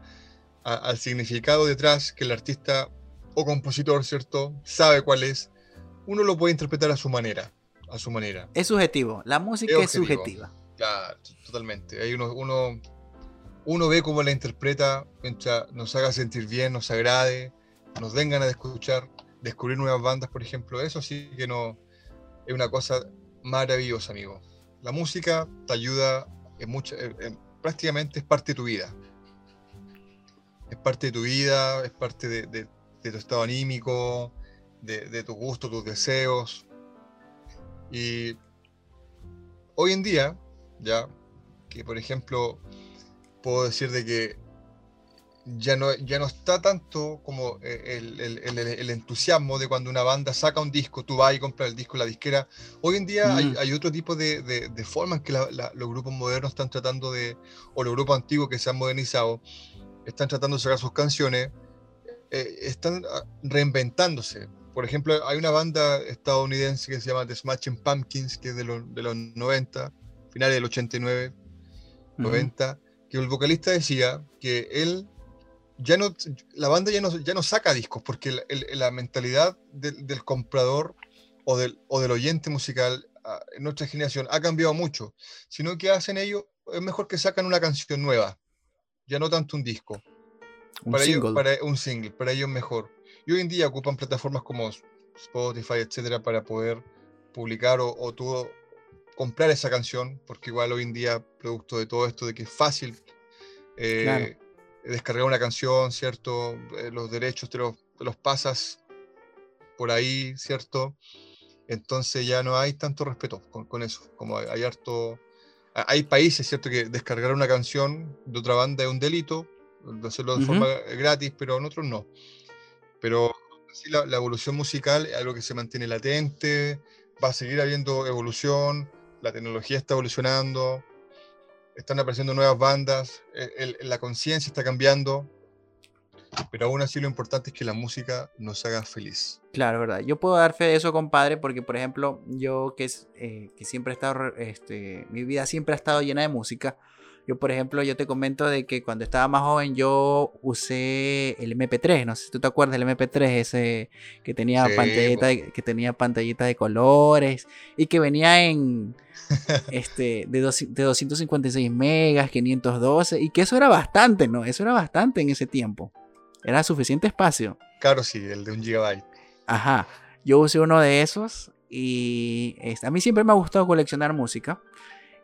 a- al significado detrás que el artista o compositor, ¿cierto? Sabe cuál es. Uno lo puede interpretar a su manera, a su manera. Es subjetivo, la música Es es subjetiva. Claro, totalmente. Ahí uno, uno, uno ve cómo la interpreta mientras nos haga sentir bien, nos agrade, nos den ganas de escuchar, descubrir nuevas bandas, por ejemplo. Eso sí que no es una cosa maravillosa, amigo. La música te ayuda en prácticamente es parte de tu vida. Es parte de tu vida, es parte de tu estado anímico, de, de tu gusto, tus deseos. Y hoy en día, ya, que por ejemplo, puedo decir de que ya no, ya no está tanto como eh, el, el- el- el entusiasmo de cuando una banda saca un disco, tú vas y compras el disco en la disquera. Hoy en día hay, Mm. hay otro tipo de, de, de formas que la- la- los grupos modernos están tratando de, o los grupos antiguos que se han modernizado, están tratando de sacar sus canciones, eh, están ah, reinventándose. Por ejemplo, hay una banda estadounidense que se llama The Smashing Pumpkins, que es de los, de los 90, finales del 89, Ujú. 90, que el vocalista decía que él ya no, la banda ya no, ya no saca discos, porque la, el- la mentalidad del, del comprador o del, o del oyente musical ah, en nuestra generación ha cambiado mucho, sino que hacen ellos, es mejor que sacan una canción nueva, ya no tanto un disco, Un para ellos, single. para un single, para ellos mejor. Y hoy en día ocupan plataformas como Spotify, etcétera, para poder publicar o, o tú comprar esa canción, porque igual hoy en día, producto de todo esto, de que es fácil eh, Claro. descargar una canción, ¿cierto? Eh, los derechos te los, te los pasas por ahí, ¿cierto? Entonces ya no hay tanto respeto con, con eso, como hay, hay harto... ha- Hay países, ¿cierto? Que descargar una canción de otra banda es un delito, de hacerlo de Ujú. forma gratis, pero en otros no. Pero sí, la, la evolución musical es algo que se mantiene latente, va a seguir habiendo evolución, la tecnología está evolucionando, están apareciendo nuevas bandas, el- la conciencia está cambiando, pero aún así lo importante es que la música nos haga feliz. Claro, verdad. Yo puedo dar fe de eso, compadre, porque por ejemplo, yo que, es, eh, que siempre he estado, este, mi vida siempre ha estado llena de música. Yo, por ejemplo, yo te comento de que cuando estaba más joven yo usé el MP3, no sé si tú te acuerdas del MP3, ese que tenía Sí, pantallita, de, que tenía pantallita de colores y que venía en <laughs> este de, dos- de 256 megas, 512 y que eso era bastante, ¿no? Eso era bastante en ese tiempo. Era suficiente espacio. Claro, sí, el de un gigabyte. Ajá, yo usé uno de esos y este, a mí siempre me ha gustado coleccionar música.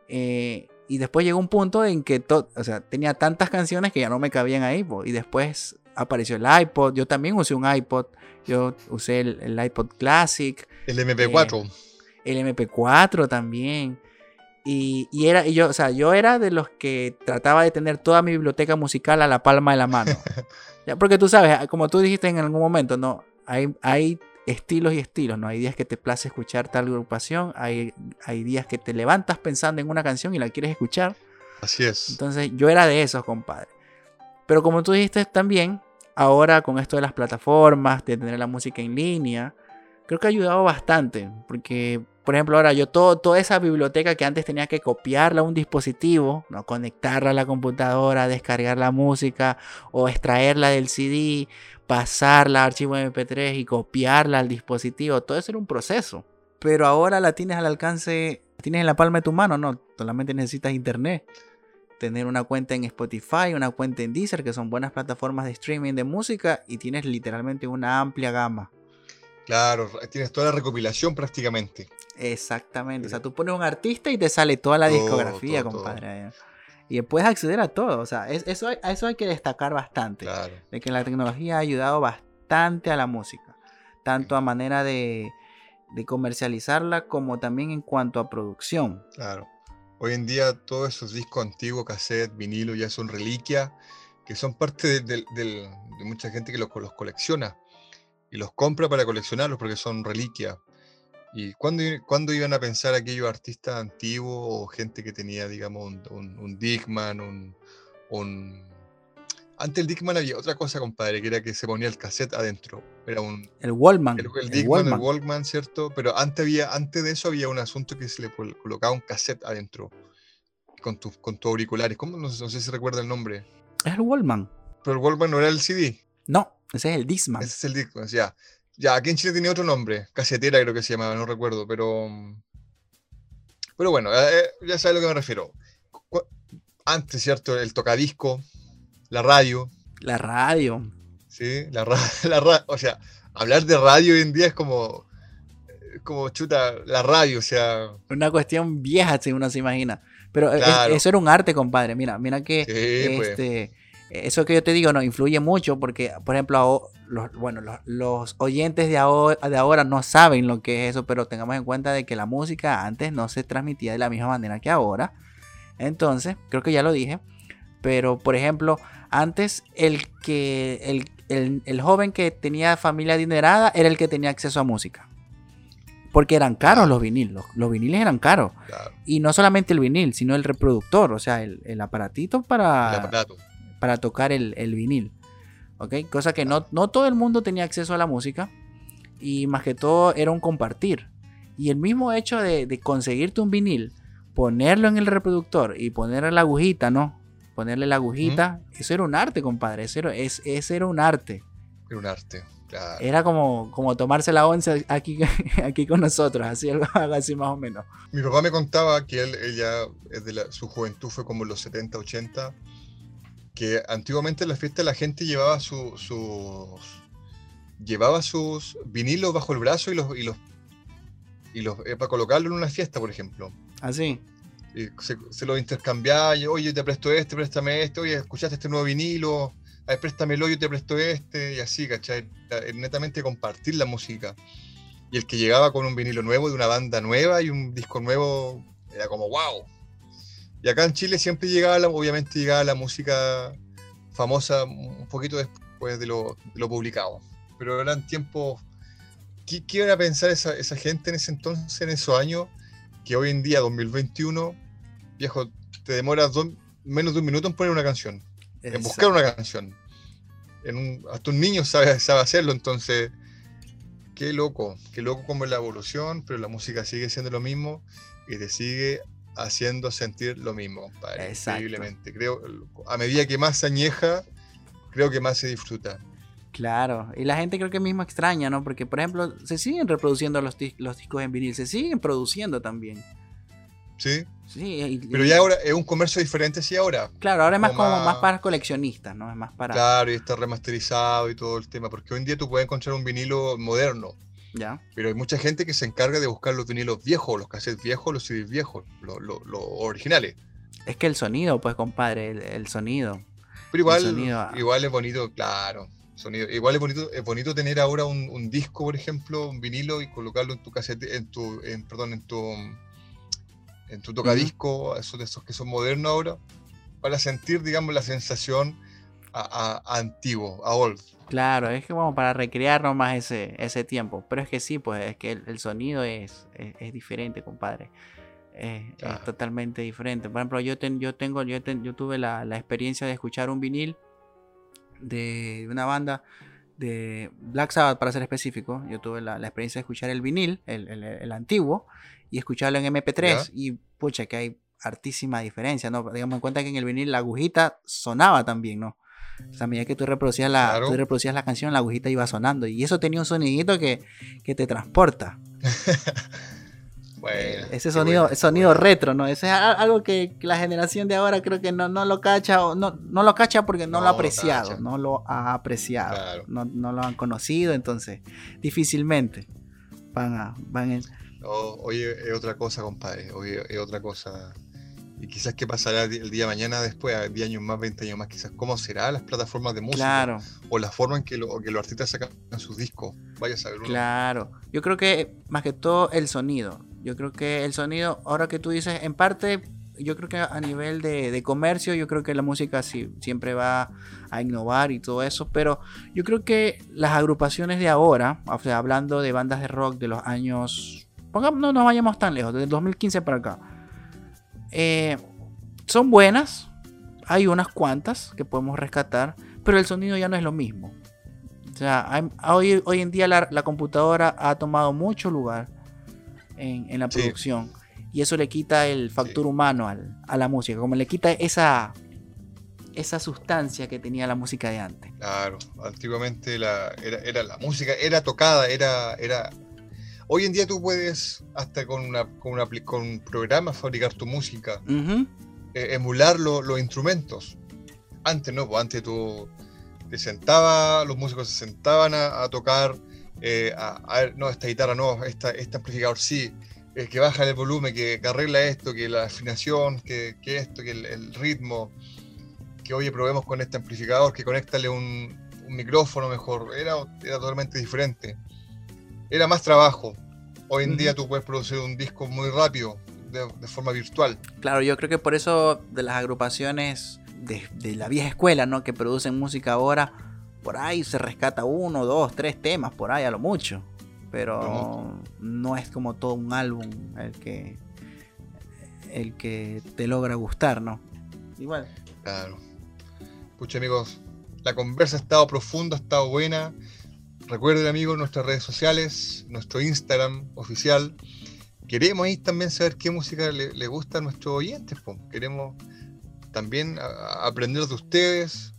eh, y después llegó un punto en que o sea, tenía tantas canciones que ya no me cabían ahí. po, y después apareció el iPod. Yo también usé un iPod. Yo usé el, el iPod Classic, El MP4. el MP4 también. Y, y era, y yo, o sea, yo era de los que trataba de tener toda mi biblioteca musical a la palma de la mano. <laughs> Ya, porque tú sabes, como tú dijiste en algún momento, no, hay, hay estilos y estilos, ¿no? Hay días que te place escuchar tal agrupación, hay, hay días que te levantas pensando en una canción y la quieres escuchar. Así es. Entonces yo era de esos, compadre. Pero como tú dijiste también, ahora con esto de las plataformas, de tener la música en línea, creo que ha ayudado bastante. Porque, por ejemplo, ahora yo toda esa biblioteca que antes tenía que copiarla a un dispositivo, ¿no? conectarla a la computadora, descargar la música o extraerla del CD, pasarla a archivo MP3 y copiarla al dispositivo, todo eso era un proceso. Pero ahora la tienes al alcance, tienes en la palma de tu mano, no, solamente necesitas internet tener una cuenta en Spotify, una cuenta en Deezer, que son buenas plataformas de streaming de música, y tienes literalmente una amplia gama. Claro, tienes toda la recopilación prácticamente. Exactamente. O sea, tú pones un artista y te sale toda la Todo, discografía, todo, todo. compadre. Y puedes acceder a todo. O sea, es- eso, hay- a eso hay que destacar bastante. Claro. De que la tecnología ha ayudado bastante a la música. Tanto a manera de, de comercializarla como también en cuanto a producción. Claro. Hoy en día todos esos discos antiguos, cassette, vinilo, ya son reliquias que son parte de, del- de mucha gente que los, los colecciona y los compra para coleccionarlos porque son reliquias. ¿Y cuándo, cuándo iban a pensar aquellos artistas antiguos o gente que tenía, digamos, un, un, un Dickman, un, un... Antes el Dickman había otra cosa, compadre, que era que se ponía el cassette adentro. Era un, El Wallman. el, el el Dickman, el Wallman. Walkman, ¿cierto? Pero antes, había, antes de eso había un asunto que se le col- colocaba un cassette adentro con tus con tus auriculares. ¿Cómo? No, sé- no sé si recuerda el nombre. Es el Wallman. Pero el Walkman no era el CD. No, ese es el Discman. Ese es el Dickman. Ya. Ya, aquí en Chile tenía otro nombre. Casetera creo que se llamaba, no recuerdo. Pero. mm, Pero bueno, eh, eh, ya sabes a lo que me refiero. Antes, ¿cierto? El tocadisco, la radio, La radio. ¿sí? La, ra- <laughs> la ra- O sea, hablar de radio hoy en día es como. es Como chuta, la radio, o sea. Una cuestión vieja, si uno se imagina. Pero es- Claro. eso era un arte, compadre. Mira, mira que Sí, pues. Eso que yo te digo no influye mucho porque, por ejemplo, los, bueno, los, los oyentes de ahora, de ahora no saben lo que es eso, pero tengamos en cuenta de que la música antes no se transmitía de la misma manera que ahora. Entonces, creo que ya lo dije. Pero, por ejemplo, Antes, el que el, el- el joven que tenía familia adinerada era el que tenía acceso a música. Porque eran caros los vinilos. Los, viniles eran caros. Claro, Y no solamente el vinil, sino el reproductor, o sea, el, el aparatito el para, aparato. Para tocar el, el vinil. ¿Ok? Cosa que no, no todo el mundo tenía acceso a la música. Y más que todo era un compartir. Y el mismo hecho de, de conseguirte un vinil, ponerlo en el reproductor y ponerle la agujita, ¿no? Ponerle la agujita, eso era un arte, compadre. Eso era, es, ese era un arte. Era un arte. Claro. Era como, como tomarse la once aquí, <laughs> aquí con nosotros, así, <laughs> algo, así más o menos. Mi papá me contaba que él, él ya es de la- su juventud fue como en los 70, 80, que antiguamente en las fiestas la gente llevaba su- sus llevaba sus vinilos bajo el brazo y los y los y los eh, para colocarlo en una fiesta, por ejemplo. Así. Y se, se los intercambiaba, y, oye, te presto este, préstame este, oye, escuchaste este nuevo vinilo, a ver, préstamelo, yo te presto este, y así, ¿cachai? Era netamente compartir la música. Y el que llegaba con un vinilo nuevo de una banda nueva y un disco nuevo, era como wow. Y acá en Chile siempre llegaba, la, obviamente llegaba la música famosa un poquito después de lo, de lo publicado. Pero eran tiempos... ¿Qué, qué iban a pensar esa, esa gente en ese entonces, en esos años, que hoy en día, 2021, viejo, te demoras dos- menos de un minuto en poner una canción, en buscar una canción. En un- hasta un niño sabe, sabe hacerlo, entonces, qué loco, qué loco como es la evolución, pero la música sigue siendo lo mismo y te sigue haciendo sentir lo mismo, compadre, Exacto. increíblemente. Creo, a medida que más se añeja, creo que más se disfruta. Claro, y la gente creo que mismo extraña, ¿no? Porque, por ejemplo, se siguen reproduciendo los, dis- los discos en vinil, se siguen produciendo también. ¿Sí? Sí, y- Pero ya ahora es un comercio diferente, sí, ahora. Claro, ahora es más como como más- más para coleccionistas, ¿no? Es más para... Claro, y está remasterizado y todo el tema, porque hoy en día tú puedes encontrar un vinilo moderno, ¿Ya? pero hay mucha gente que se encarga de buscar los vinilos viejos, los cassettes viejos, los CDs viejos, los, los- los originales. Es que el sonido, pues, compadre, el, el sonido. Pero igual, sonido, ah. igual es bonito, claro. Sonido. Igual es bonito, es bonito tener ahora un, un disco, por ejemplo, un vinilo y colocarlo en tu casete, en tu, en, perdón, en tu en tu tocadisco, esos de esos que son modernos ahora, para sentir, digamos, la sensación a, a- a antiguo, a old. Claro, es que como para recrear nomás ese, ese tiempo. Pero es que sí, pues, es que el, el sonido es, es, es diferente, compadre. Es, totalmente diferente. Por ejemplo, yo, ten- yo tengo, yo, ten- yo tuve la, la experiencia de escuchar un vinil de una banda de Black Sabbath, para ser específico. Yo tuve la, la experiencia de escuchar el vinil, el, el- el antiguo, y escucharlo en MP3. Ya. Y pucha, que hay hartísima diferencia, ¿no? Digamos en cuenta que en el vinil la agujita sonaba también, ¿no? O sea, a medida que tú reproducías la, Claro. tú reproducías la canción, la agujita iba sonando. Y eso tenía un sonidito que, que te transporta. <laughs> Bueno, Eh, ese sonido, bueno, sonido bueno. retro, ¿no? Ese es algo que la generación de ahora creo que no, no lo cacha, o no, no lo cacha porque no, No lo ha apreciado, no lo ha apreciado, Claro. no, no lo han conocido, entonces difícilmente van a, van en- oye, es otra cosa, compadre. Oye, es otra cosa. Y quizás qué pasará el día de mañana, después, a 10 años más, 20 años más, quizás cómo serán las plataformas de música. Claro, O la forma en que, lo- que los artistas sacan sus discos. Vaya a saber uno. claro. Yo creo que más que todo el sonido. Yo creo que el sonido, ahora que tú dices, en parte, yo creo que a nivel de, de comercio, yo creo que la música sí, siempre va a innovar y todo eso, pero yo creo que las agrupaciones de ahora, o sea, hablando de bandas de rock de los años, pongamos, no nos vayamos tan lejos, desde el 2015 para acá, eh, son buenas, hay unas cuantas que podemos rescatar, pero el sonido ya no es lo mismo. O sea, hay- hoy, hoy en día la, la computadora ha tomado mucho lugar en, en la Sí. producción y eso le quita el factor humano al- a la música, como le quita esa, esa sustancia que tenía la música de antes. Claro, antiguamente la, era, era la música, era tocada, era, era. Hoy en día tú puedes, hasta con, una, con, una con un programa, fabricar tu música, eh, emular lo- los instrumentos. Antes no, pues antes tú te sentabas, los músicos se sentaban a, a tocar, eh, a, a ver, no, esta guitarra no, esta, este amplificador sí, eh, que baja el volumen, que, que arregla esto, que la afinación, que, que esto, que el, el ritmo, que oye, probemos con este amplificador, que conéctale un, un micrófono mejor, era, era totalmente diferente. Era más trabajo. Hoy en día tú puedes producir un disco muy rápido, de, de forma virtual. Claro, yo creo que por eso de las agrupaciones de, de la vieja escuela, ¿no? Que producen música ahora, por ahí se rescata uno, dos, tres temas, por ahí a lo mucho. Pero no es como todo un álbum el que, el que te logra gustar, ¿no? Igual. Claro. Pucha amigos, la conversa ha estado profunda, ha estado buena. Recuerden amigos nuestras redes sociales, nuestro Instagram oficial. Queremos ahí también saber qué música le, gusta a nuestros oyentes. Queremos también aprender de ustedes.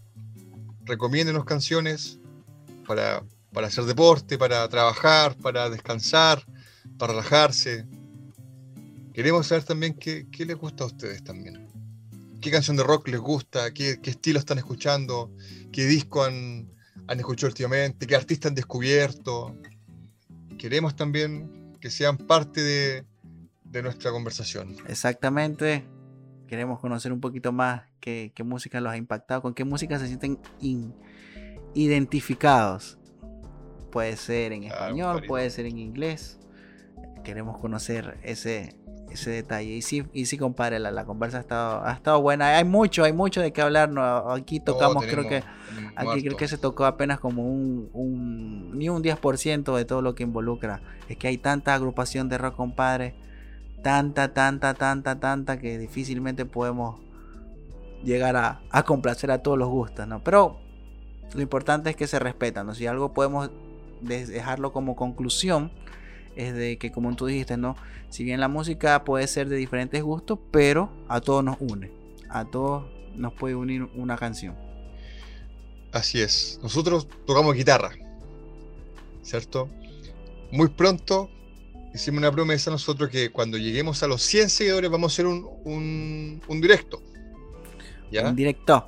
Recomiéndenos canciones para, para hacer deporte, para trabajar, para descansar, para relajarse. Queremos saber también qué, qué les gusta a ustedes también. ¿Qué canción de rock les gusta? ¿Qué, qué estilo están escuchando? ¿Qué disco han, han escuchado últimamente? ¿Qué artista han descubierto? Queremos también que sean parte de, de nuestra conversación. Exactamente. Queremos conocer un poquito más qué, qué música los ha impactado, con qué música se sienten in- identificados. Puede ser en Claro, español, puede ser en inglés. Queremos conocer ese, ese detalle. Y sí, y sí compadre, la, la conversa ha estado, ha estado buena. Hay mucho, hay mucho de qué hablar. ¿no? Aquí tocamos, creo que Aquí creo que se tocó apenas como un, un- ni un 10% de todo lo que involucra. Es que hay tanta agrupación de rock, compadre. Tanta, tanta, tanta, tanta que difícilmente podemos llegar a, a complacer a todos los gustos, ¿no? Pero lo importante es que se respetan, ¿no? Si algo podemos de- dejarlo como conclusión es de que como tú dijiste, ¿no? Si bien la música puede ser de diferentes gustos, pero a todos nos une. A todos nos puede unir una canción. Así es. Nosotros tocamos guitarra, ¿cierto? Muy pronto hicimos una promesa nosotros que cuando lleguemos a los 100 seguidores vamos a hacer un, un- un directo. ¿Ya? En directo.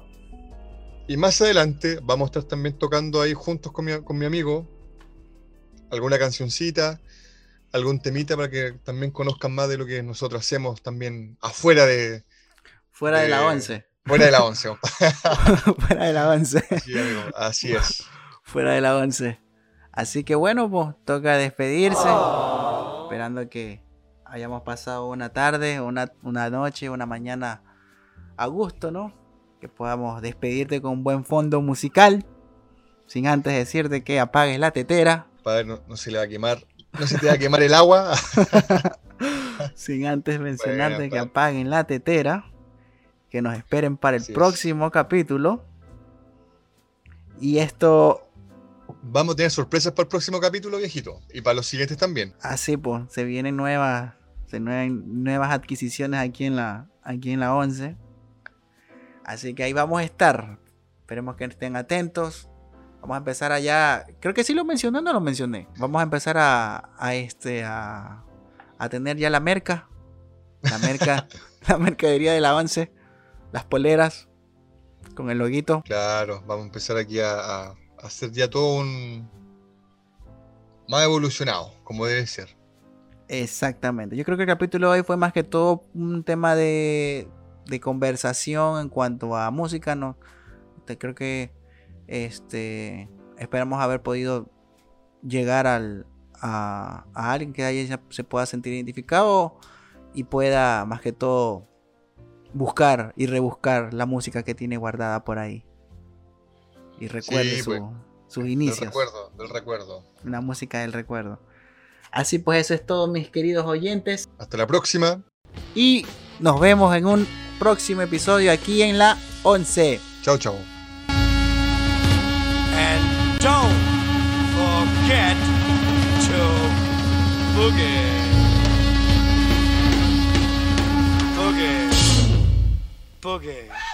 Y más adelante vamos a estar también tocando ahí juntos con mi, con mi amigo alguna cancioncita, algún temita para que también conozcan más de lo que nosotros hacemos también afuera de, Fuera de la Eh, 11. fuera de la once. compa. <laughs> Fuera de la 11. <laughs> Sí, así es. Fuera de la 11. Así que bueno, pues toca despedirse. Esperando que hayamos pasado una tarde, una, una noche, una mañana a gusto, ¿no? Que podamos despedirte con un buen fondo musical. Sin antes decirte que apagues la tetera. Padre, no, no se le va a quemar, no se te va a quemar el agua. <laughs> Sin antes mencionarte que padre. apaguen la tetera. Que nos esperen para el Así es. próximo capítulo. Y esto Vamos a tener sorpresas para el próximo capítulo, viejito. Y para los siguientes también. Así pues, se vienen nuevas, se nueven- nuevas adquisiciones aquí en la, aquí en la 11. Así que ahí vamos a estar. Esperemos que estén atentos. Vamos a empezar allá. Creo que sí lo mencioné o no lo mencioné. Vamos a empezar a, a este a, a tener ya la merca. La merca, <laughs> la mercadería de la 11. Las poleras. Con el loguito. Claro, vamos a empezar aquí a, a- hacer ya todo un. más evolucionado, como debe ser. Exactamente. Yo creo que el capítulo de hoy fue más que todo un tema de, de conversación en cuanto a música. No, creo que este esperamos haber podido llegar al, a, a alguien que se pueda sentir identificado y pueda más que todo buscar y rebuscar la música que tiene guardada por ahí. Y recuerde Sí, su- pues, sus Del inicios recuerdo, del recuerdo. una música del recuerdo. Así pues, eso es todo, mis queridos oyentes. Hasta la próxima. Y nos vemos en un próximo episodio aquí en la 11. Chao, chao. Don't forget to boogie. Boogie. Boogie.